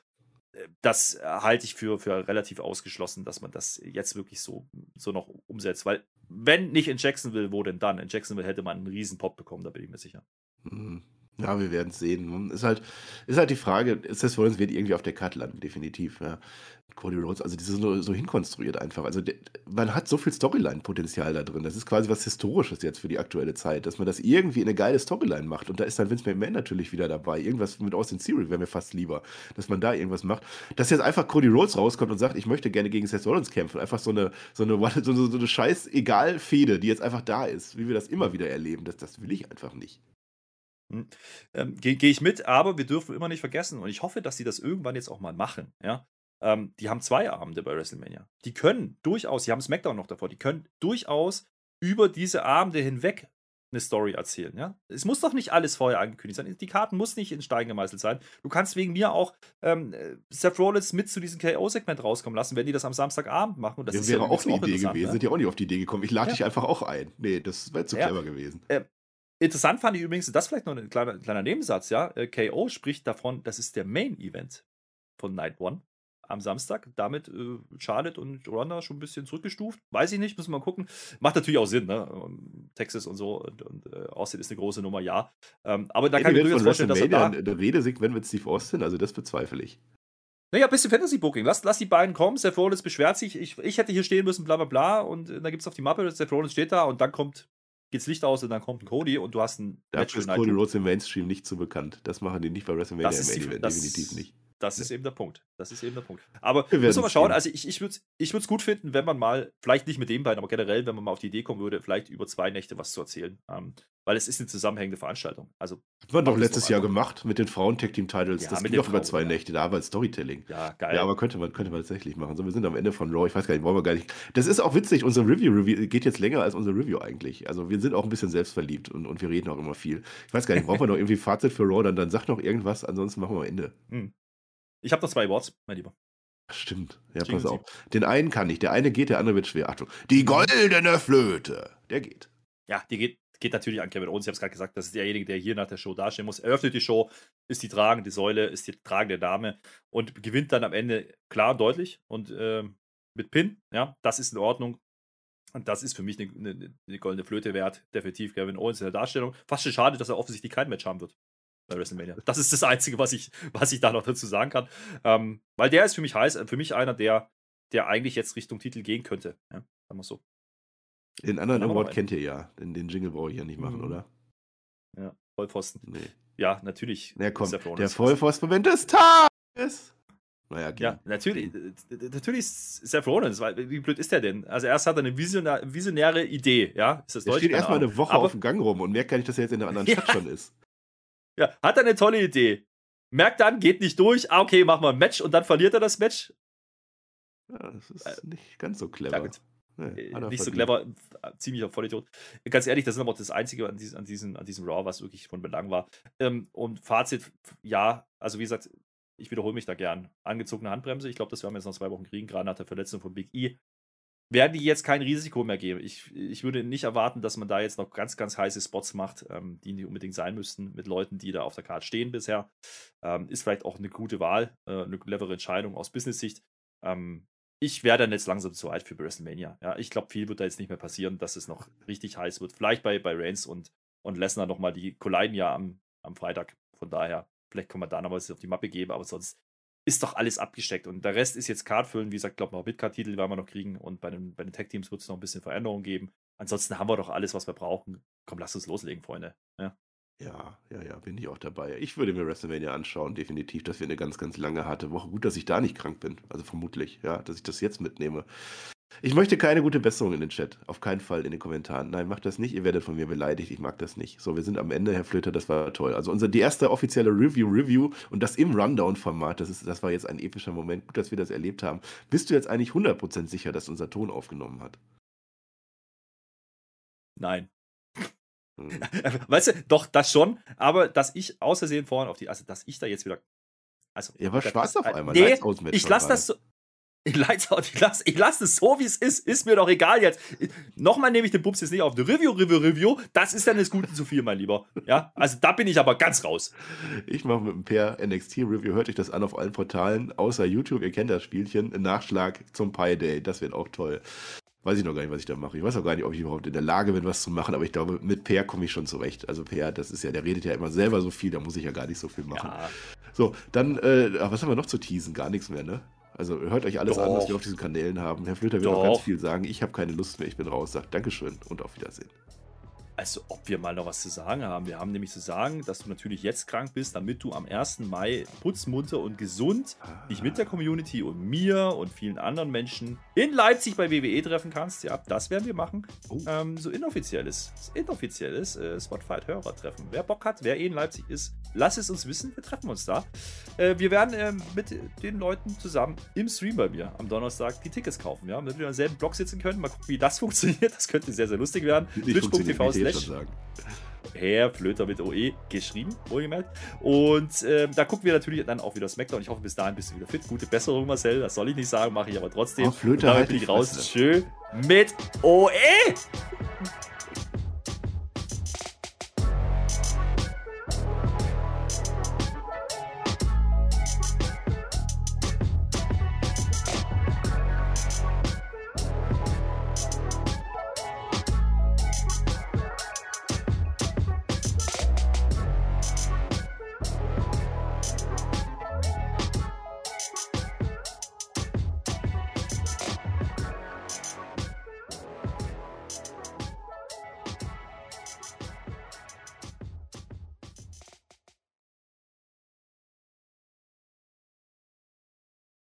das äh, halte ich für, für relativ ausgeschlossen, dass man das jetzt wirklich so, so noch umsetzt. Weil, wenn nicht in Jacksonville, wo denn dann? In Jacksonville hätte man einen riesen Pop bekommen, da bin ich mir sicher. Mhm. Ja, wir werden es sehen. Ist halt, ist halt die Frage, Seth Rollins wird irgendwie auf der Cut landen, definitiv. Ja. Cody Rhodes, also das ist so, so hinkonstruiert einfach. Also man hat so viel Storyline-Potenzial da drin. Das ist quasi was Historisches jetzt für die aktuelle Zeit, dass man das irgendwie in eine geile Storyline macht. Und da ist dann Vince McMahon natürlich wieder dabei. Irgendwas mit Austin Theory wäre mir fast lieber, dass man da irgendwas macht. Dass jetzt einfach Cody Rhodes rauskommt und sagt, ich möchte gerne gegen Seth Rollins kämpfen. Einfach so eine, so eine, [laughs] so eine, so eine scheiß egal Fehde, die jetzt einfach da ist, wie wir das immer wieder erleben. Das, das will ich einfach nicht. Hm. Ähm, Gehe geh ich mit, aber wir dürfen immer nicht vergessen, und ich hoffe, dass sie das irgendwann jetzt auch mal machen, ja. Ähm, die haben zwei Abende bei WrestleMania. Die können durchaus, sie haben SmackDown noch davor, die können durchaus über diese Abende hinweg eine Story erzählen, ja. Es muss doch nicht alles vorher angekündigt sein. Die Karten muss nicht in Stein gemeißelt sein. Du kannst wegen mir auch ähm, Seth Rollins mit zu diesem KO-Segment rauskommen lassen, wenn die das am Samstagabend machen. Und das ja, wäre ja auch eine Idee gewesen. Ne? Sind ja auch nicht auf die Idee gekommen. Ich lade ja. dich einfach auch ein. Nee, das wäre zu clever gewesen. Äh, Interessant fand ich übrigens, das vielleicht noch ein kleiner, kleiner Nebensatz, ja. Äh, KO spricht davon, das ist der Main-Event von Night One am Samstag. Damit äh, Charlotte und Ronda schon ein bisschen zurückgestuft. Weiß ich nicht, müssen wir mal gucken. Macht natürlich auch Sinn, ne? Ähm, Texas und so und, und äh, Austin ist eine große Nummer, ja. Ähm, aber da hey, kann ich mir durchaus vorstellen, dass er da... Der Redesegment mit Steve Austin, also das bezweifle ich. Naja, ein bisschen Fantasy-Booking. Lass, lass die beiden kommen. Seth Rollins beschwert sich. Ich, ich hätte hier stehen müssen, bla bla bla. Und äh, dann gibt es auf die Mappe. Seth Rollins steht da und dann kommt geht's Licht aus und dann kommt ein Cody und du hast ein Dafür ist Cody Rhodes im Mainstream nicht so bekannt. Das machen die nicht bei WrestleMania das im Main definitiv nicht. Das ist eben der Punkt. Das ist eben der Punkt. Aber wir müssen wir mal schauen. Also ich, ich würde es ich gut finden, wenn man mal, vielleicht nicht mit den beiden, aber generell, wenn man mal auf die Idee kommen würde, vielleicht über zwei Nächte was zu erzählen. Ähm, weil es ist eine zusammenhängende Veranstaltung. Also, das war doch letztes Jahr gemacht mit den Frauen-Tech-Team-Titles. Ja, das ging doch über zwei ja. Nächte, da war Storytelling. Ja, geil. Ja, aber könnte man, könnte man tatsächlich machen. So, wir sind am Ende von Raw. Ich weiß gar nicht, wollen wir gar nicht. Das ist auch witzig. Unsere Review, geht jetzt länger als unsere Review eigentlich. Also wir sind auch ein bisschen selbstverliebt und, und wir reden auch immer viel. Ich weiß gar nicht, brauchen wir noch irgendwie Fazit für Raw? Dann, dann sag noch irgendwas, ansonsten machen wir Ende. Hm. Ich habe noch zwei Awards, mein Lieber. Stimmt. Ja, pass auf. Den einen kann ich. Der eine geht, der andere wird schwer. Achtung. Die goldene Flöte. Der geht. Ja, die geht geht natürlich an Kevin Owens. Ich habe es gerade gesagt, das ist derjenige, der hier nach der Show dastehen muss. Eröffnet die Show, ist die tragende Säule, ist die tragende Dame und gewinnt dann am Ende klar und deutlich und äh, mit Pin. Ja, das ist in Ordnung. Und das ist für mich eine, eine, eine, goldene Flöte wert. Definitiv Kevin Owens in der Darstellung. Fast schon schade, dass er offensichtlich kein Match haben wird bei WrestleMania. Das ist das Einzige, was ich, was ich da noch dazu sagen kann. Ähm, weil der ist für mich heiß, für mich einer, der, der eigentlich jetzt Richtung Titel gehen könnte. Ja, sagen wir so. Den anderen Award kennt ihr ja. Den, den Jingle brauche ich ja nicht machen, mhm. oder? Ja, Vollpfosten. Nee. Ja, natürlich. Ja, komm, der, der Vollpfosten-Moment des Tages. Naja, ja, natürlich, natürlich ist Seth Rollins, weil wie blöd ist der denn? Also erst hat er eine visionä visionäre Idee, ja? Ist das der Deutsch? steht erstmal eine Woche Aber, auf dem Gang rum und merkt gar nicht, dass er jetzt in einer anderen [laughs] ja. Stadt schon ist. Ja, hat er eine tolle Idee. Merkt dann, geht nicht durch, ah, okay, machen wir ein Match und dann verliert er das Match. Ja, das ist äh, nicht ganz so clever. Ja, Nee, äh, nicht so clever, ziemlich auf Vollidiot. Ganz ehrlich, das ist aber auch das Einzige an diesem, an diesem, an diesem Raw, was wirklich von Belang war. Ähm, und Fazit, ja, also wie gesagt, ich wiederhole mich da gern. Angezogene Handbremse, ich glaube, das werden wir jetzt noch zwei Wochen kriegen, gerade nach der Verletzung von Big E. Werden die jetzt kein Risiko mehr geben? Ich, ich würde nicht erwarten, dass man da jetzt noch ganz, ganz heiße Spots macht, ähm, die nicht unbedingt sein müssten, mit Leuten, die da auf der Karte stehen bisher. Ähm, ist vielleicht auch eine gute Wahl, äh, eine clevere Entscheidung aus Business-Sicht. Ähm, ich wäre dann jetzt langsam zu alt für WrestleMania. Ja, ich glaube, viel wird da jetzt nicht mehr passieren, dass es noch richtig heiß wird. Vielleicht bei, bei Reigns und, und Lesnar nochmal, die colliden ja am, am Freitag. Von daher, vielleicht kann man da noch was auf die Mappe geben, aber sonst ist doch alles abgesteckt. Und der Rest ist jetzt Cardfüllen. Wie gesagt, glaube noch Midcard-Titel werden wir noch kriegen und bei den, bei den Tag-Teams wird es noch ein bisschen Veränderungen geben. Ansonsten haben wir doch alles, was wir brauchen. Komm, lass uns loslegen, Freunde. Ja. Ja, ja, ja, bin ich auch dabei. Ich würde mir WrestleMania anschauen, definitiv. Das wäre eine ganz, ganz lange, harte Woche. Gut, dass ich da nicht krank bin. Also vermutlich, ja, dass ich das jetzt mitnehme. Ich möchte keine gute Besserung in den Chat. Auf keinen Fall in den Kommentaren. Nein, macht das nicht. Ihr werdet von mir beleidigt. Ich mag das nicht. So, wir sind am Ende, Herr Flöter. Das war toll. Also, unser, die erste offizielle Review-Review und das im Rundown-Format. Das, das war jetzt ein epischer Moment. Gut, dass wir das erlebt haben. Bist du jetzt eigentlich 100% sicher, dass unser Ton aufgenommen hat? Nein. Hm. [laughs] Weißt du, doch, das schon, aber dass ich außersehen vorhin auf die, also dass ich da jetzt wieder. Also, ja, war schwarz auf einmal. Nee, ich lasse das so. Ich lasse ich lass, es so, wie es ist. Ist mir doch egal jetzt. Nochmal nehme ich den Bubs jetzt nicht auf. The Review, Review, Review. Das ist dann das Gute zu viel, mein Lieber. Ja, also da bin ich aber ganz raus. Ich mache mit dem Pair NXT Review. Hört euch das an auf allen Portalen, außer YouTube. Ihr kennt das Spielchen. Nachschlag zum Pi Day. Das wird auch toll. Weiß ich noch gar nicht, was ich da mache. Ich weiß auch gar nicht, ob ich überhaupt in der Lage bin, was zu machen, aber ich glaube, mit Per komme ich schon zurecht. Also Per, das ist ja, der redet ja immer selber so viel, da muss ich ja gar nicht so viel machen. Ja. So, dann, äh, was haben wir noch zu teasen? Gar nichts mehr, ne? Also hört euch alles Doch. an, was wir auf diesen Kanälen haben. Herr Flöter wird Doch. auch ganz viel sagen. Ich habe keine Lust mehr, ich bin raus. Sagt Dankeschön und auf Wiedersehen als ob wir mal noch was zu sagen haben. Wir haben nämlich zu sagen, dass du natürlich jetzt krank bist, damit du am 1. Mai putzmunter und gesund dich mit der Community und mir und vielen anderen Menschen in Leipzig bei WWE treffen kannst. Ja, das werden wir machen. Oh. Ähm, so inoffizielles, inoffizielles äh, Spotify-Hörer-Treffen. Wer Bock hat, wer eh in Leipzig ist, lass es uns wissen. Wir treffen uns da. Äh, wir werden äh, mit den Leuten zusammen im Stream bei mir am Donnerstag die Tickets kaufen. Ja, damit wir im selben Block sitzen können. Mal gucken, wie das [laughs] funktioniert. Das könnte sehr, sehr lustig werden. Twitch.tv Slash. Herr Flöter mit OE geschrieben, wohlgemerkt. Und äh, da gucken wir natürlich dann auch wieder Smackdown. Ich hoffe, bis dahin bist du wieder fit. Gute Besserung, Marcel. Das soll ich nicht sagen, mache ich aber trotzdem. Oh, Flöter, halt bin ich raus. Schön mit OE.